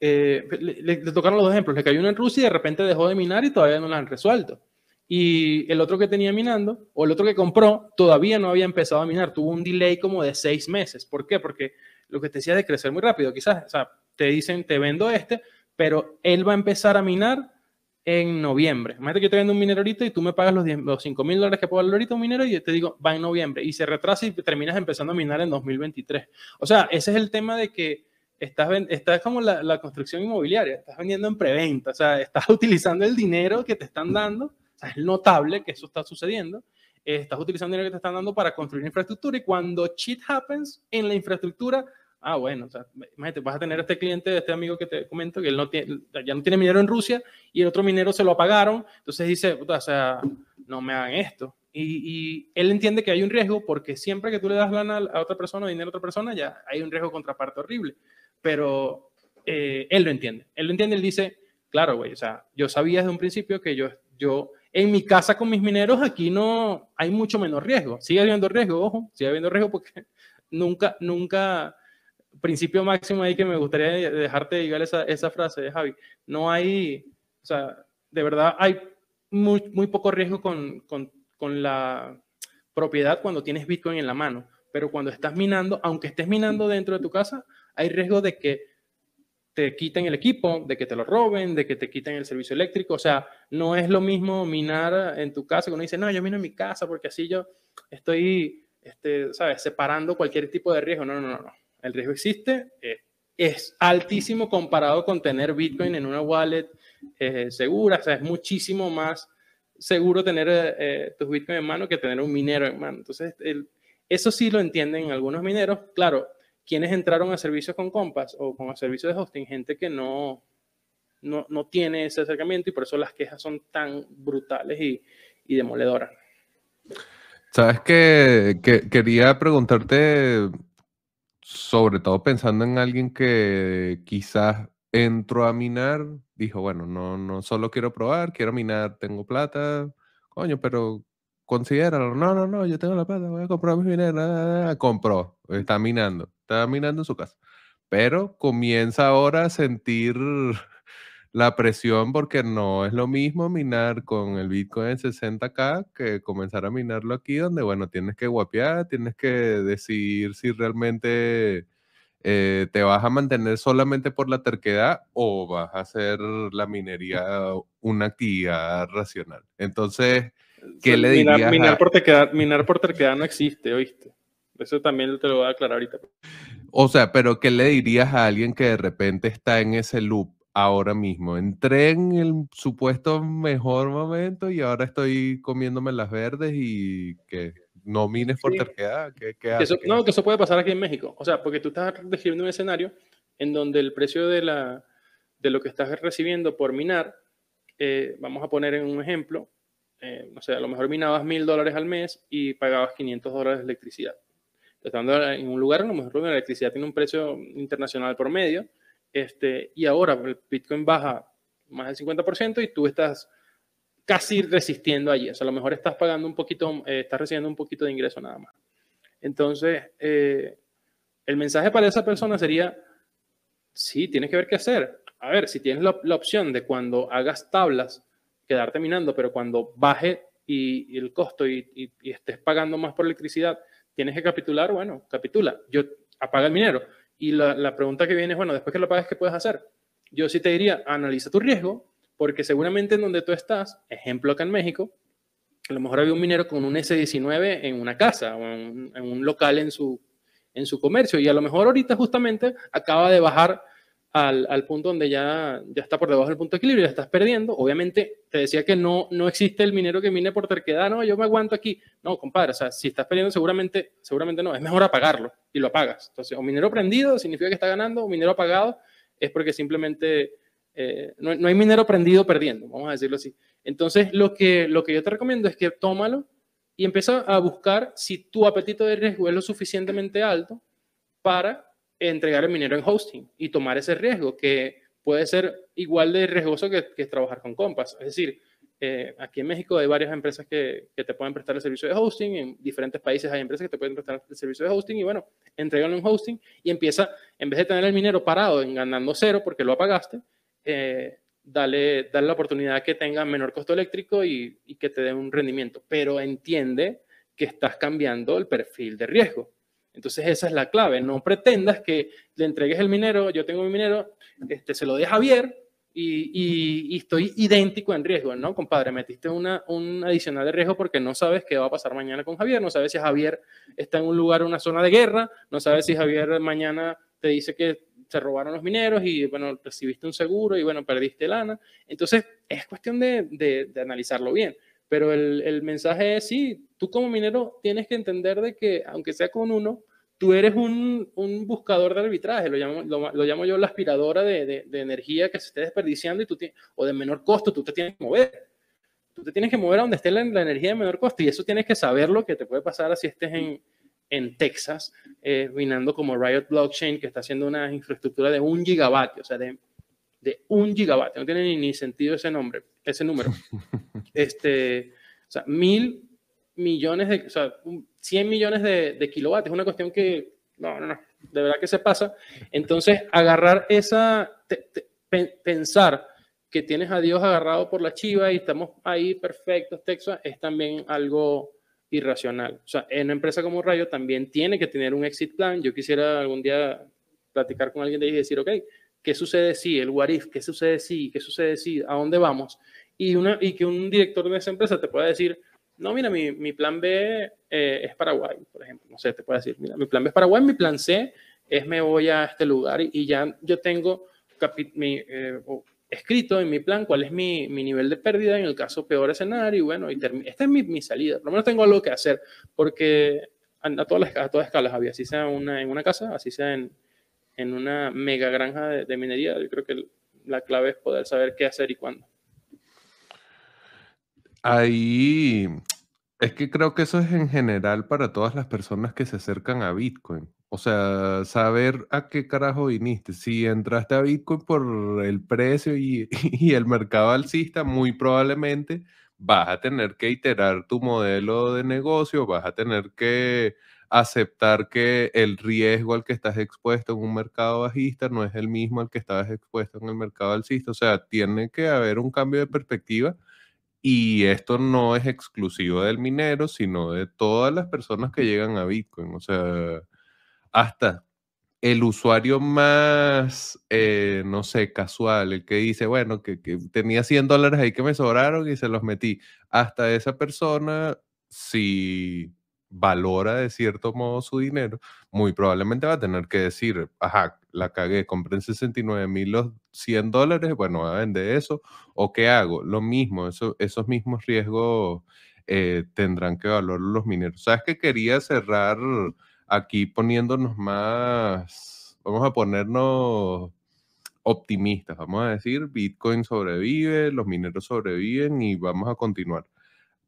eh, le, tocaron los dos ejemplos. Le cayó uno en Rusia y de repente dejó de minar y todavía no lo han resuelto. Y el otro que tenía minando, o el otro que compró, todavía no había empezado a minar. Tuvo un delay como de seis meses. ¿Por qué? Porque lo que te decía de crecer muy rápido, quizás, o sea, te dicen, te vendo este, pero él va a empezar a minar en noviembre. Imagínate que yo te vendo un minero ahorita y tú me pagas los, 10, los 5 mil dólares que puedo valer ahorita un minero y yo te digo, va en noviembre. Y se retrasa y terminas empezando a minar en 2023. O sea, ese es el tema de que estás, estás como la, la construcción inmobiliaria, estás vendiendo en preventa, o sea, estás utilizando el dinero que te están dando, o sea, es notable que eso está sucediendo, eh, estás utilizando dinero que te están dando para construir infraestructura y cuando shit happens en la infraestructura, ah, bueno, o sea, imagínate, vas a tener a este cliente, este amigo que te comento, que él no tiene, ya no tiene minero en Rusia y el otro minero se lo apagaron, entonces dice, o sea, no me hagan esto. Y, y, él entiende que hay un riesgo porque siempre que tú le das lana a otra persona dinero a otra persona, ya hay un riesgo contraparte horrible pero eh, él lo entiende. Él lo entiende, él dice, claro, güey, o sea, yo sabía desde un principio que yo, yo, en mi casa con mis mineros, aquí no hay mucho menos riesgo. Sigue habiendo riesgo, ojo, sigue habiendo riesgo porque nunca, nunca, principio máximo ahí que me gustaría dejarte llegar esa, esa frase de Javi, no hay, o sea, de verdad hay muy, muy poco riesgo con, con, con la propiedad cuando tienes Bitcoin en la mano, pero cuando estás minando, aunque estés minando dentro de tu casa, hay riesgo de que te quiten el equipo, de que te lo roben, de que te quiten el servicio eléctrico. O sea, no es lo mismo minar en tu casa, cuando dice, no, yo mino en mi casa porque así yo estoy, este, ¿sabes?, separando cualquier tipo de riesgo. No, no, no, no. El riesgo existe, eh, es altísimo comparado con tener Bitcoin en una wallet eh, segura. O sea, es muchísimo más seguro tener eh, tus Bitcoin en mano que tener un minero en mano. Entonces, eso sí lo entienden algunos mineros. Claro, quienes entraron a servicios con Compass o con servicios de hosting, gente que no, no, no, tiene ese acercamiento y por eso las quejas son tan brutales y, y demoledoras. Sabes que, que, quería preguntarte, sobre todo pensando en alguien que quizás entró a minar, dijo, bueno, no, no solo quiero probar, quiero minar, tengo plata, coño, pero considéralo. No, no, no, yo tengo la plata, voy a comprar mi minero. Compró, está minando, está minando en su casa. Pero comienza ahora a sentir la presión porque no es lo mismo minar con el Bitcoin en 60k que comenzar a minarlo aquí donde, bueno, tienes que guapear, tienes que decidir si realmente eh, te vas a mantener solamente por la terquedad o vas a hacer la minería una actividad racional. Entonces, ¿Qué le dirías? Minar, por terquedad, minar por terquedad no existe, ¿oíste? Eso también te lo voy a aclarar ahorita. O sea, pero ¿qué le dirías a alguien que de repente está en ese loop ahora mismo? Entré en el supuesto mejor momento y ahora estoy comiéndome las verdes y que no mines por terquedad. ¿Qué, eso, no, que eso puede pasar aquí en México. O sea, porque tú estás describiendo un escenario en donde el precio de, la, de lo que estás recibiendo por minar, eh, vamos a poner en un ejemplo, eh, no sé, a lo mejor minabas mil dólares al mes y pagabas 500 dólares de electricidad. Estando en un lugar, a lo mejor la electricidad tiene un precio internacional por medio, este, y ahora el Bitcoin baja más del 50% y tú estás casi resistiendo allí. O sea, a lo mejor estás pagando un poquito, eh, estás recibiendo un poquito de ingreso nada más. Entonces, eh, el mensaje para esa persona sería, sí, tienes que ver qué hacer. A ver, si tienes la opción de cuando hagas tablas quedarte minando, pero cuando baje y, el costo y, estés pagando más por electricidad, tienes que capitular, bueno, capitula. Yo apaga el minero. Y la, pregunta que viene es, bueno, después que lo pagues, ¿qué puedes hacer? Yo sí te diría, analiza tu riesgo, porque seguramente en donde tú estás, ejemplo acá en México, a lo mejor había un minero con un S19 en una casa o en, en un local en su, en su comercio y a lo mejor ahorita justamente acaba de bajar al, punto donde ya, ya está por debajo del punto de equilibrio, ya estás perdiendo. Obviamente, te decía que no, no existe el minero que mine por terquedad, no, yo me aguanto aquí. No, compadre, o sea, si estás perdiendo, seguramente, seguramente no, es mejor apagarlo y lo apagas. Entonces, un minero prendido significa que está ganando, un minero apagado es porque simplemente eh, no, no, hay minero prendido perdiendo, vamos a decirlo así. Entonces, lo que, lo que yo te recomiendo es que tómalo y empieza a buscar si tu apetito de riesgo es lo suficientemente alto para entregar el minero en hosting y tomar ese riesgo que puede ser igual de riesgoso que, que trabajar con Compass. Es decir, eh, aquí en México hay varias empresas que, que, te pueden prestar el servicio de hosting, en diferentes países hay empresas que te pueden prestar el servicio de hosting y bueno, entregarle un hosting y empieza, en vez de tener el minero parado en ganando cero porque lo apagaste, eh, dale, dale la oportunidad que tenga menor costo eléctrico y, y que te dé un rendimiento, pero entiende que estás cambiando el perfil de riesgo. Entonces esa es la clave, no pretendas que le entregues el minero, yo tengo mi minero, este, se lo dé Javier, y, estoy idéntico en riesgo, ¿no? Compadre, metiste una, un adicional de riesgo porque no sabes qué va a pasar mañana con Javier, no sabes si Javier está en un lugar, una zona de guerra, no sabes si Javier mañana te dice que se robaron los mineros y, bueno, recibiste un seguro y, bueno, perdiste lana. Entonces, es cuestión de, de, analizarlo bien. Pero el, el mensaje es, sí, tú como minero tienes que entender de que, aunque sea con uno, tú eres un, un, buscador de arbitraje, lo llamo, lo, llamo yo la aspiradora de, de, energía que se esté desperdiciando y tú o de menor costo, tú te tienes que mover. Tú te tienes que mover a donde esté la, energía de menor costo y eso tienes que saber lo que te puede pasar si estés en, en Texas, eh, minando como Riot Blockchain, que está haciendo una infraestructura de un gigabyte, o sea, de, de un gigabyte. No tiene ni, ni, sentido ese nombre, ese número. Este, o sea, mil millones de, o sea, 100 millones de, de kilovatios. Es una cuestión que, no, no, no, de verdad que se pasa. Entonces, agarrar esa, pensar que tienes a Dios agarrado por la chiva y estamos ahí perfectos, Texas, es también algo irracional. O sea, en una empresa como Rayo también tiene que tener un exit plan. Yo quisiera algún día platicar con alguien de ahí y decir, ok, ¿qué sucede si? El what if, ¿qué sucede si? ¿Qué sucede si? ¿A dónde vamos? Y, una, y que un director de esa empresa te pueda decir, no, mira, mi, mi plan B eh, es Paraguay, por ejemplo. No sé, te puedo decir, mira, mi plan B es Paraguay, mi plan C es me voy a este lugar y, ya yo tengo mi, eh, escrito en mi plan cuál es mi, mi, nivel de pérdida en el caso peor escenario. Y bueno, y esta es mi, mi, salida. Por lo menos tengo algo que hacer porque a, todas las a todas escalas había, así sea una, en una casa, así sea en, en una mega granja de, minería. Yo creo que la clave es poder saber qué hacer y cuándo. Ahí es que creo que eso es en general para todas las personas que se acercan a Bitcoin. O sea, saber a qué carajo viniste. Si entraste a Bitcoin por el precio y, el mercado alcista, muy probablemente vas a tener que iterar tu modelo de negocio, vas a tener que aceptar que el riesgo al que estás expuesto en un mercado bajista no es el mismo al que estabas expuesto en el mercado alcista. O sea, tiene que haber un cambio de perspectiva y esto no es exclusivo del minero, sino de todas las personas que llegan a Bitcoin. O sea, hasta el usuario más, eh, no sé, casual, el que dice, bueno, que, que, tenía 100 dólares ahí que me sobraron y se los metí. Hasta esa persona, si valora de cierto modo su dinero, muy probablemente va a tener que decir, ajá, la cagué, compré en 69 mil los 100 dólares, bueno, voy a vender eso, o qué hago, lo mismo, eso, esos mismos riesgos eh, tendrán que valorar los mineros. ¿Sabes que quería cerrar aquí poniéndonos más, vamos a ponernos optimistas, vamos a decir, Bitcoin sobrevive, los mineros sobreviven y vamos a continuar.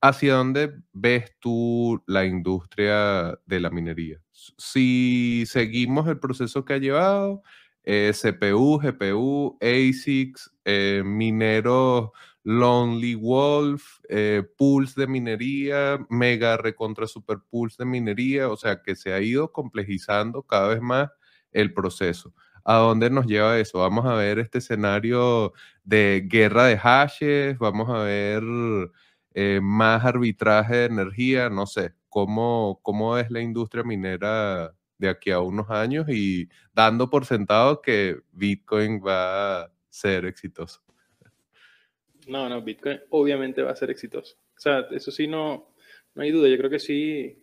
¿Hacia dónde ves tú la industria de la minería? Si seguimos el proceso que ha llevado, eh, CPU, GPU, ASICs, eh, mineros Lonely Wolf, eh, pools de minería, mega recontra super pools de minería, o sea que se ha ido complejizando cada vez más el proceso. ¿A dónde nos lleva eso? Vamos a ver este escenario de guerra de hashes, vamos a ver eh, más arbitraje de energía, no sé, ¿cómo, cómo es la industria minera de aquí a unos años y dando por sentado que Bitcoin va a ser exitoso? No, no, Bitcoin obviamente va a ser exitoso. O sea, eso sí, no, no hay duda. Yo creo que sí.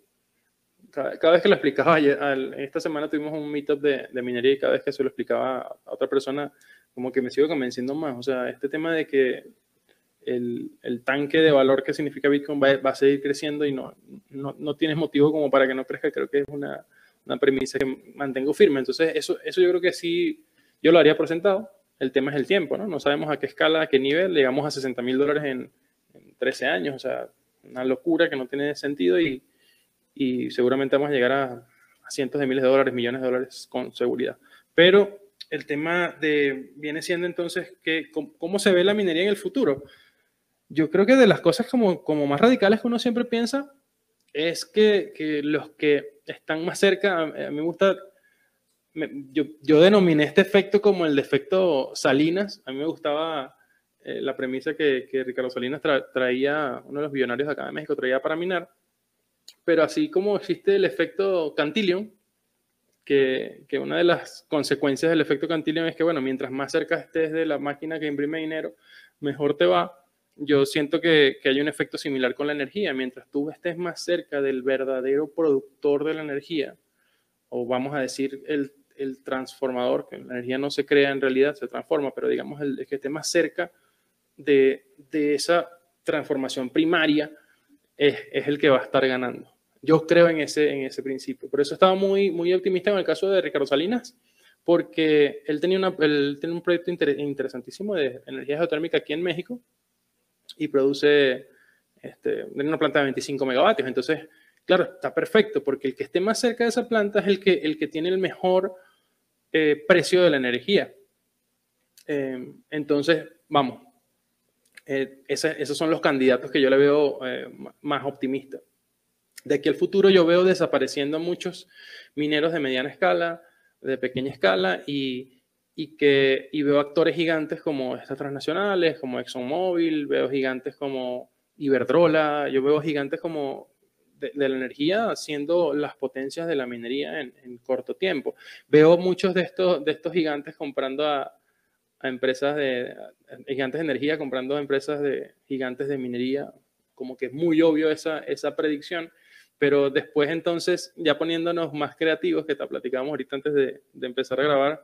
Cada, vez que lo explicaba, esta semana tuvimos un meetup de, de minería y cada vez que se lo explicaba a otra persona, como que me sigo convenciendo más. O sea, este tema de que el, el, tanque de valor que significa Bitcoin va, va a seguir creciendo y no, no, no, tienes motivo como para que no crezca. Creo que es una, una, premisa que mantengo firme. Entonces, eso, eso yo creo que sí, yo lo haría por sentado. El tema es el tiempo, ¿no? No sabemos a qué escala, a qué nivel. Llegamos a 60 mil dólares en, 13 años, o sea, una locura que no tiene sentido y, y seguramente vamos a llegar a, a cientos de miles de dólares, millones de dólares con seguridad. Pero el tema de, viene siendo entonces que, cómo se ve la minería en el futuro. Yo creo que de las cosas como, como más radicales que uno siempre piensa es que, que los que están más cerca, a, mí me gusta, yo, yo, denominé este efecto como el efecto Salinas, a mí me gustaba eh, la premisa que, que Ricardo Salinas traía, uno de los billonarios de acá de México, traía para minar, pero así como existe el efecto Cantillon, que, que, una de las consecuencias del efecto Cantillon es que, bueno, mientras más cerca estés de la máquina que imprime dinero, mejor te va. Yo siento que, que, hay un efecto similar con la energía. Mientras tú estés más cerca del verdadero productor de la energía, o vamos a decir el, el transformador, que la energía no se crea en realidad, se transforma, pero digamos el, el que esté más cerca de, de esa transformación primaria, es, es el que va a estar ganando. Yo creo en ese, en ese principio. Por eso estaba muy, muy optimista en el caso de Ricardo Salinas, porque él tenía, una, él un proyecto interesantísimo de energía geotérmica aquí en México y produce este, una planta de 25 megavatios. Entonces, claro, está perfecto, porque el que esté más cerca de esa planta es el que, el que tiene el mejor eh, precio de la energía. Eh, entonces, vamos, eh, esos son los candidatos que yo le veo eh, más optimistas de aquí al futuro yo veo desapareciendo muchos mineros de mediana escala, de pequeña escala y, y que y veo actores gigantes como estas transnacionales, como ExxonMobil, veo gigantes como Iberdrola, yo veo gigantes como de, la energía siendo las potencias de la minería en, en, corto tiempo. Veo muchos de estos, de estos gigantes comprando a, a empresas de a gigantes de energía, comprando a empresas de gigantes de minería, como que es muy obvio esa, esa predicción pero después entonces, ya poniéndonos más creativos, que te platicábamos ahorita antes de, de empezar a grabar,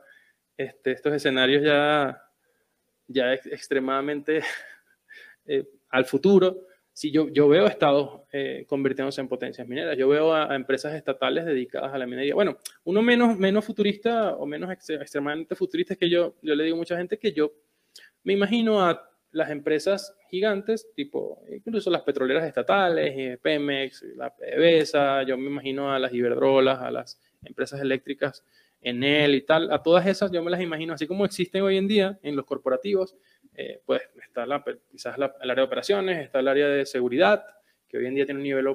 este, estos escenarios ya, ya extremadamente eh, al futuro, si yo, yo veo estados eh, convirtiéndose en potencias mineras, yo veo a, empresas estatales dedicadas a la minería. Bueno, uno menos, menos futurista o menos ex, extremadamente futurista es que yo, yo le digo a mucha gente que yo me imagino a las empresas gigantes, tipo incluso las petroleras estatales, Pemex, la PDVSA, yo me imagino a las Iberdrolas, a las empresas eléctricas Enel y tal, a todas esas yo me las imagino, así como existen hoy en día en los corporativos, eh, pues está la, quizás la, el área de operaciones, está el área de seguridad, que hoy en día tiene un nivel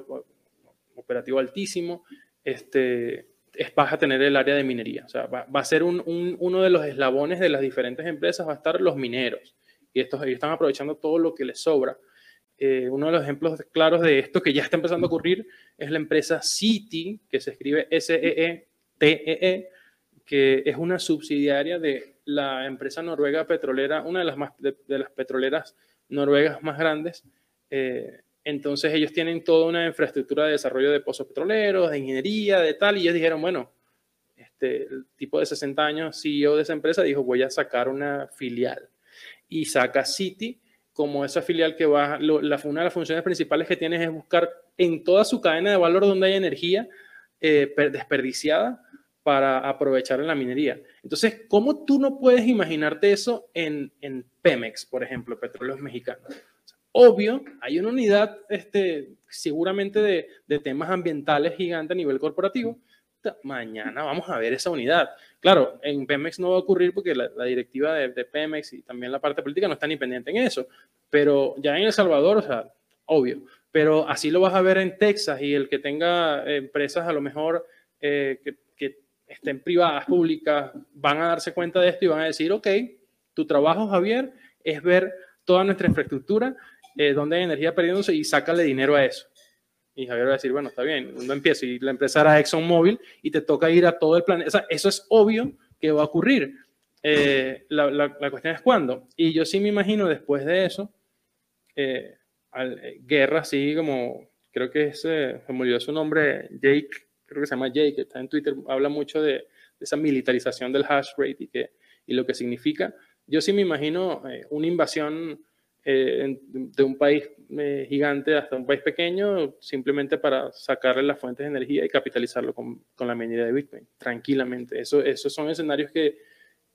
operativo altísimo, este, es, vas a tener el área de minería, o sea, va, va a ser un, un, uno de los eslabones de las diferentes empresas, va a estar los mineros y estos, ellos están aprovechando todo lo que les sobra. Eh, uno de los ejemplos claros de esto que ya está empezando a ocurrir es la empresa Citi, que se escribe S-E-E-T-E-E, -E, que es una subsidiaria de la empresa noruega petrolera, una de las, más, de, las petroleras noruegas más grandes. Eh, entonces ellos tienen toda una infraestructura de desarrollo de pozos petroleros, de ingeniería, de tal, y ellos dijeron, bueno, este, el tipo de 60 años, CEO de esa empresa, dijo, voy a sacar una filial y saca City como esa filial que va, lo, la, una de las funciones principales que tienes es buscar en toda su cadena de valor donde hay energía eh, desperdiciada para aprovechar en la minería. Entonces, ¿cómo tú no puedes imaginarte eso en, en Pemex, por ejemplo, petróleos mexicanos? Obvio, hay una unidad este, seguramente de, de temas ambientales gigante a nivel corporativo, mañana vamos a ver esa unidad. Claro, en Pemex no va a ocurrir porque la, directiva de, de, Pemex y también la parte política no están ni pendiente en eso, pero ya en El Salvador, o sea, obvio, pero así lo vas a ver en Texas y el que tenga empresas a lo mejor eh, que estén privadas, públicas, van a darse cuenta de esto y van a decir, ok, tu trabajo, Javier, es ver toda nuestra infraestructura, eh, donde hay energía perdiéndose y sácale dinero a eso. Y Javier va a decir, bueno, está bien, no empiezo. Y la empresa era ExxonMobil y te toca ir a todo el planeta. Eso es obvio que va a ocurrir. Eh, la, la, cuestión es cuándo. Y yo sí me imagino después de eso, eh, al, guerra así como, creo que es, se olvidó su nombre, Jake, creo que se llama Jake, que está en Twitter, habla mucho de, esa militarización del hash rate y, que, y lo que significa. Yo sí me imagino eh, una invasión eh, de un país eh, gigante hasta un país pequeño, simplemente para sacarle las fuentes de energía y capitalizarlo con, con la minería de Bitcoin, tranquilamente. Eso, esos son escenarios que,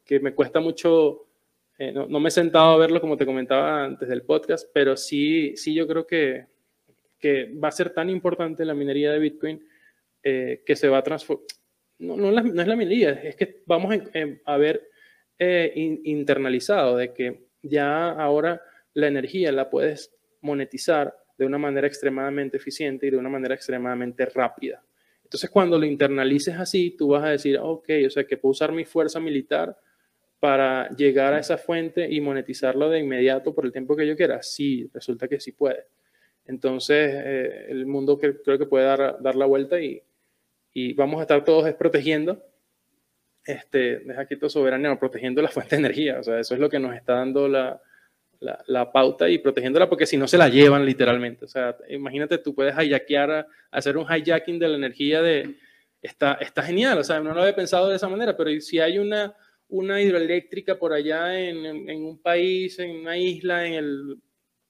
que me cuesta mucho, no, no, me he sentado a verlo como te comentaba antes del podcast, pero sí, sí yo creo que, que va a ser tan importante la minería de Bitcoin eh, que se va a transformar. No, no, no, es la minería, es que vamos a, a ver in, internalizado de que ya ahora la energía la puedes monetizar de una manera extremadamente eficiente y de una manera extremadamente rápida. Entonces, cuando lo internalices así, tú vas a decir, ok, o sea, que puedo usar mi fuerza militar para llegar a esa fuente y monetizarlo de inmediato por el tiempo que yo quiera. Sí, resulta que sí puede. Entonces, eh, el mundo que, creo que puede dar, dar la vuelta y, y vamos a estar todos protegiendo, este, deja aquí todo soberanía, protegiendo la fuente de energía. O sea, eso es lo que nos está dando la, la, pauta y protegiéndola porque si no se la llevan literalmente. O sea, imagínate, tú puedes hijackear, hacer un hijacking de la energía de... Está, está genial, o sea, no lo había pensado de esa manera, pero si hay una, una hidroeléctrica por allá en, en, un país, en una isla, en el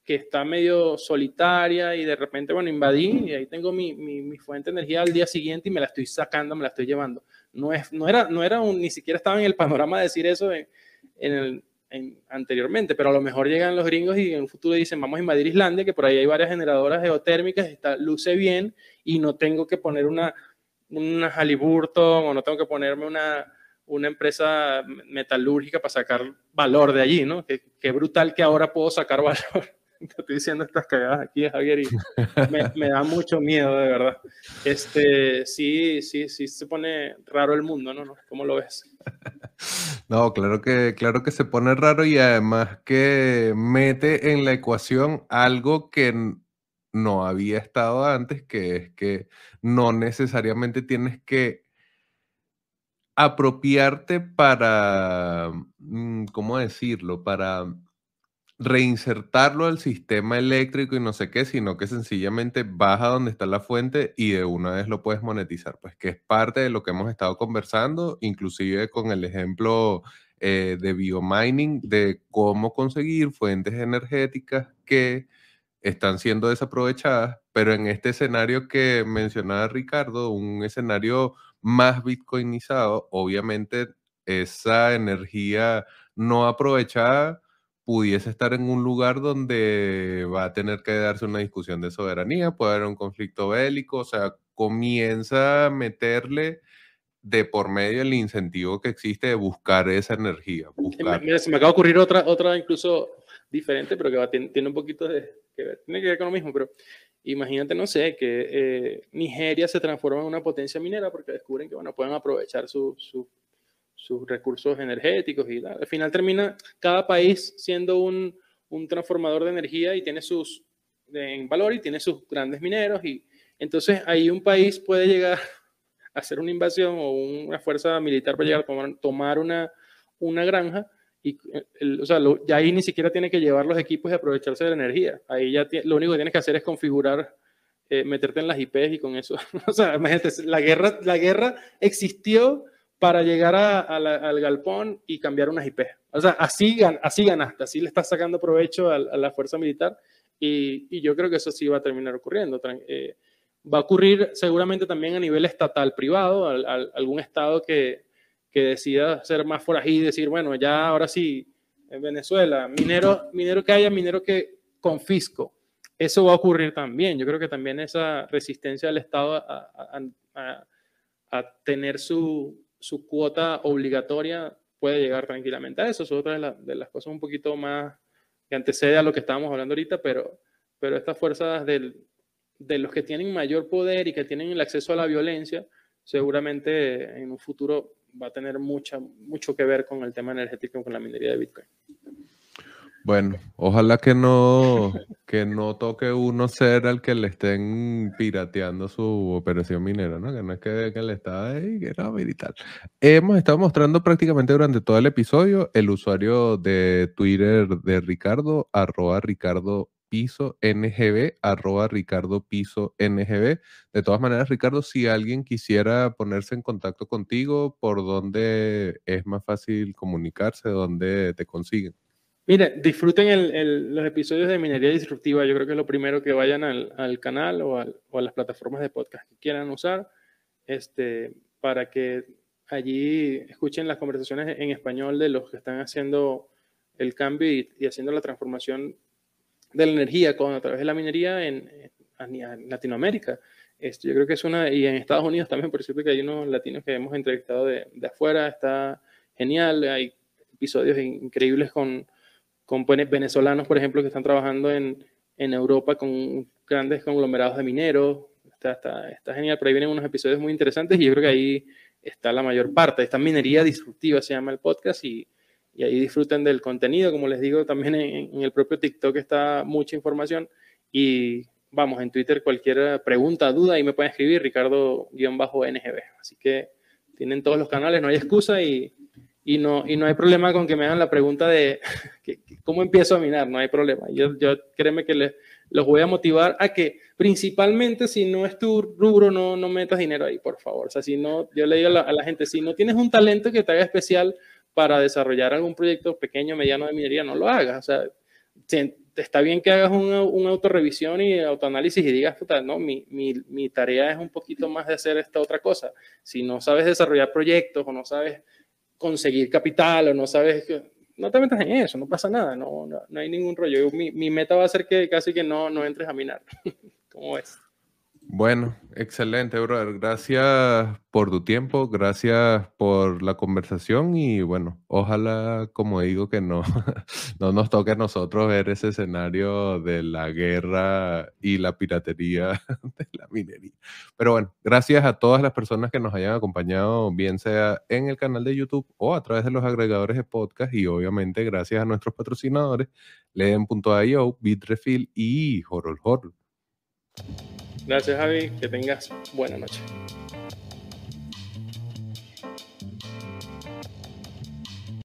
que está medio solitaria y de repente, bueno, invadí y ahí tengo mi, mi, mi, fuente de energía al día siguiente y me la estoy sacando, me la estoy llevando. No, es, no era, no era ni siquiera estaba en el panorama de decir eso en, en el, anteriormente, pero a lo mejor llegan los gringos y en un futuro dicen, vamos a invadir Islandia, que por ahí hay varias generadoras geotérmicas, está, luce bien y no tengo que poner una, una Halliburton o no tengo que ponerme una, una empresa metalúrgica para sacar valor de allí, ¿no? Qué, brutal que ahora puedo sacar valor. Te estoy diciendo estas cagadas aquí, Javier, y me, da mucho miedo, de verdad. Este, sí, sí, sí se pone raro el mundo, ¿no? ¿Cómo lo ves? No, claro que, claro que se pone raro y además que mete en la ecuación algo que no había estado antes, que es que no necesariamente tienes que apropiarte para, mm, ¿cómo decirlo? Para reinsertarlo al sistema eléctrico y no sé qué, sino que sencillamente baja donde está la fuente y de una vez lo puedes monetizar, pues que es parte de lo que hemos estado conversando, inclusive con el ejemplo eh, de biomining, de cómo conseguir fuentes energéticas que están siendo desaprovechadas, pero en este escenario que mencionaba Ricardo, un escenario más bitcoinizado, obviamente esa energía no aprovechada pudiese estar en un lugar donde va a tener que darse una discusión de soberanía, puede haber un conflicto bélico, o sea, comienza a meterle de por medio el incentivo que existe de buscar esa energía. Mira, se me acaba de ocurrir otra, otra incluso diferente, pero que tiene, un poquito de que ver, tiene que ver con lo mismo, pero imagínate, no sé, que eh, Nigeria se transforma en una potencia minera porque descubren que, bueno, pueden aprovechar su, su sus recursos energéticos y al final termina cada país siendo un, un transformador de energía y tiene sus en valor y tiene sus grandes mineros y entonces ahí un país puede llegar a hacer una invasión o una fuerza militar para llegar a tomar, una, una granja y o sea, ya ahí ni siquiera tiene que llevar los equipos y aprovecharse de la energía. Ahí ya lo único que tienes que hacer es configurar, eh, meterte en las IPs y con eso. o sea, imagínate, la guerra, la guerra existió para llegar al galpón y cambiar unas IP. O sea, así, así ganaste, así le estás sacando provecho a, la fuerza militar y, yo creo que eso sí va a terminar ocurriendo. Eh, va a ocurrir seguramente también a nivel estatal privado, algún estado que, que, decida ser más forajido y decir, bueno, ya ahora sí, en Venezuela, minero, minero que haya, minero que confisco. Eso va a ocurrir también. Yo creo que también esa resistencia del Estado a tener su, su cuota obligatoria puede llegar tranquilamente a eso. Es otra de, las cosas un poquito más que antecede a lo que estábamos hablando ahorita, pero, pero estas fuerzas de los que tienen mayor poder y que tienen el acceso a la violencia, seguramente en un futuro va a tener mucha, mucho que ver con el tema energético, con la minería de Bitcoin. Bueno, ojalá que no, que no toque uno ser al que le estén pirateando su operación minera, ¿no? Que no es que, le está ahí, que no, y tal. Hemos estado mostrando prácticamente durante todo el episodio el usuario de Twitter de Ricardo, arroba Ricardo piso NGB, arroba Ricardo piso NGB. De todas maneras, Ricardo, si alguien quisiera ponerse en contacto contigo, ¿por dónde es más fácil comunicarse? ¿Dónde te consiguen? Mire, disfruten los episodios de Minería Disruptiva. Yo creo que es lo primero que vayan al, canal o, a las plataformas de podcast que quieran usar este, para que allí escuchen las conversaciones en español de los que están haciendo el cambio y, haciendo la transformación de la energía con, a través de la minería en, Latinoamérica. Esto, yo creo que es una, y en Estados Unidos también, por cierto que hay unos latinos que hemos entrevistado de, de afuera, está genial, hay episodios increíbles con, con venezolanos, por ejemplo, que están trabajando en, en Europa con grandes conglomerados de mineros. Está, está, está genial, por ahí vienen unos episodios muy interesantes y yo creo que ahí está la mayor parte. Esta minería disruptiva se llama el podcast y, y ahí disfruten del contenido. Como les digo, también en, el propio TikTok está mucha información y vamos, en Twitter cualquier pregunta, duda, ahí me pueden escribir Ricardo-NGB. Así que tienen todos los canales, no hay excusa y, y, no, y no hay problema con que me hagan la pregunta de cómo empiezo a minar, no hay problema. Yo, yo créeme que les, los voy a motivar a que principalmente si no es tu rubro, no, no metas dinero ahí, por favor. O sea, si no, yo le digo a la, a la gente, si no tienes un talento que te haga especial, para desarrollar algún proyecto pequeño, mediano de minería, no lo hagas. O sea, está bien que hagas una, una autorrevisión y autoanálisis y digas, puta, no, mi, mi, mi, tarea es un poquito más de hacer esta otra cosa. Si no sabes desarrollar proyectos o no sabes conseguir capital o no sabes, no te metas en eso, no pasa nada, no, no, no hay ningún rollo. Mi, mi, meta va a ser que casi que no, no entres a minar. ¿Cómo es? Bueno, excelente, brother. Gracias por tu tiempo, gracias por la conversación y bueno, ojalá, como digo, que no, no nos toque a nosotros ver ese escenario de la guerra y la piratería de la minería. Pero bueno, gracias a todas las personas que nos hayan acompañado, bien sea en el canal de YouTube o a través de los agregadores de podcast y obviamente gracias a nuestros patrocinadores, Leen.io, Bitrefill y Horror Horror. Gracias, Javi. Que tengas buena noche.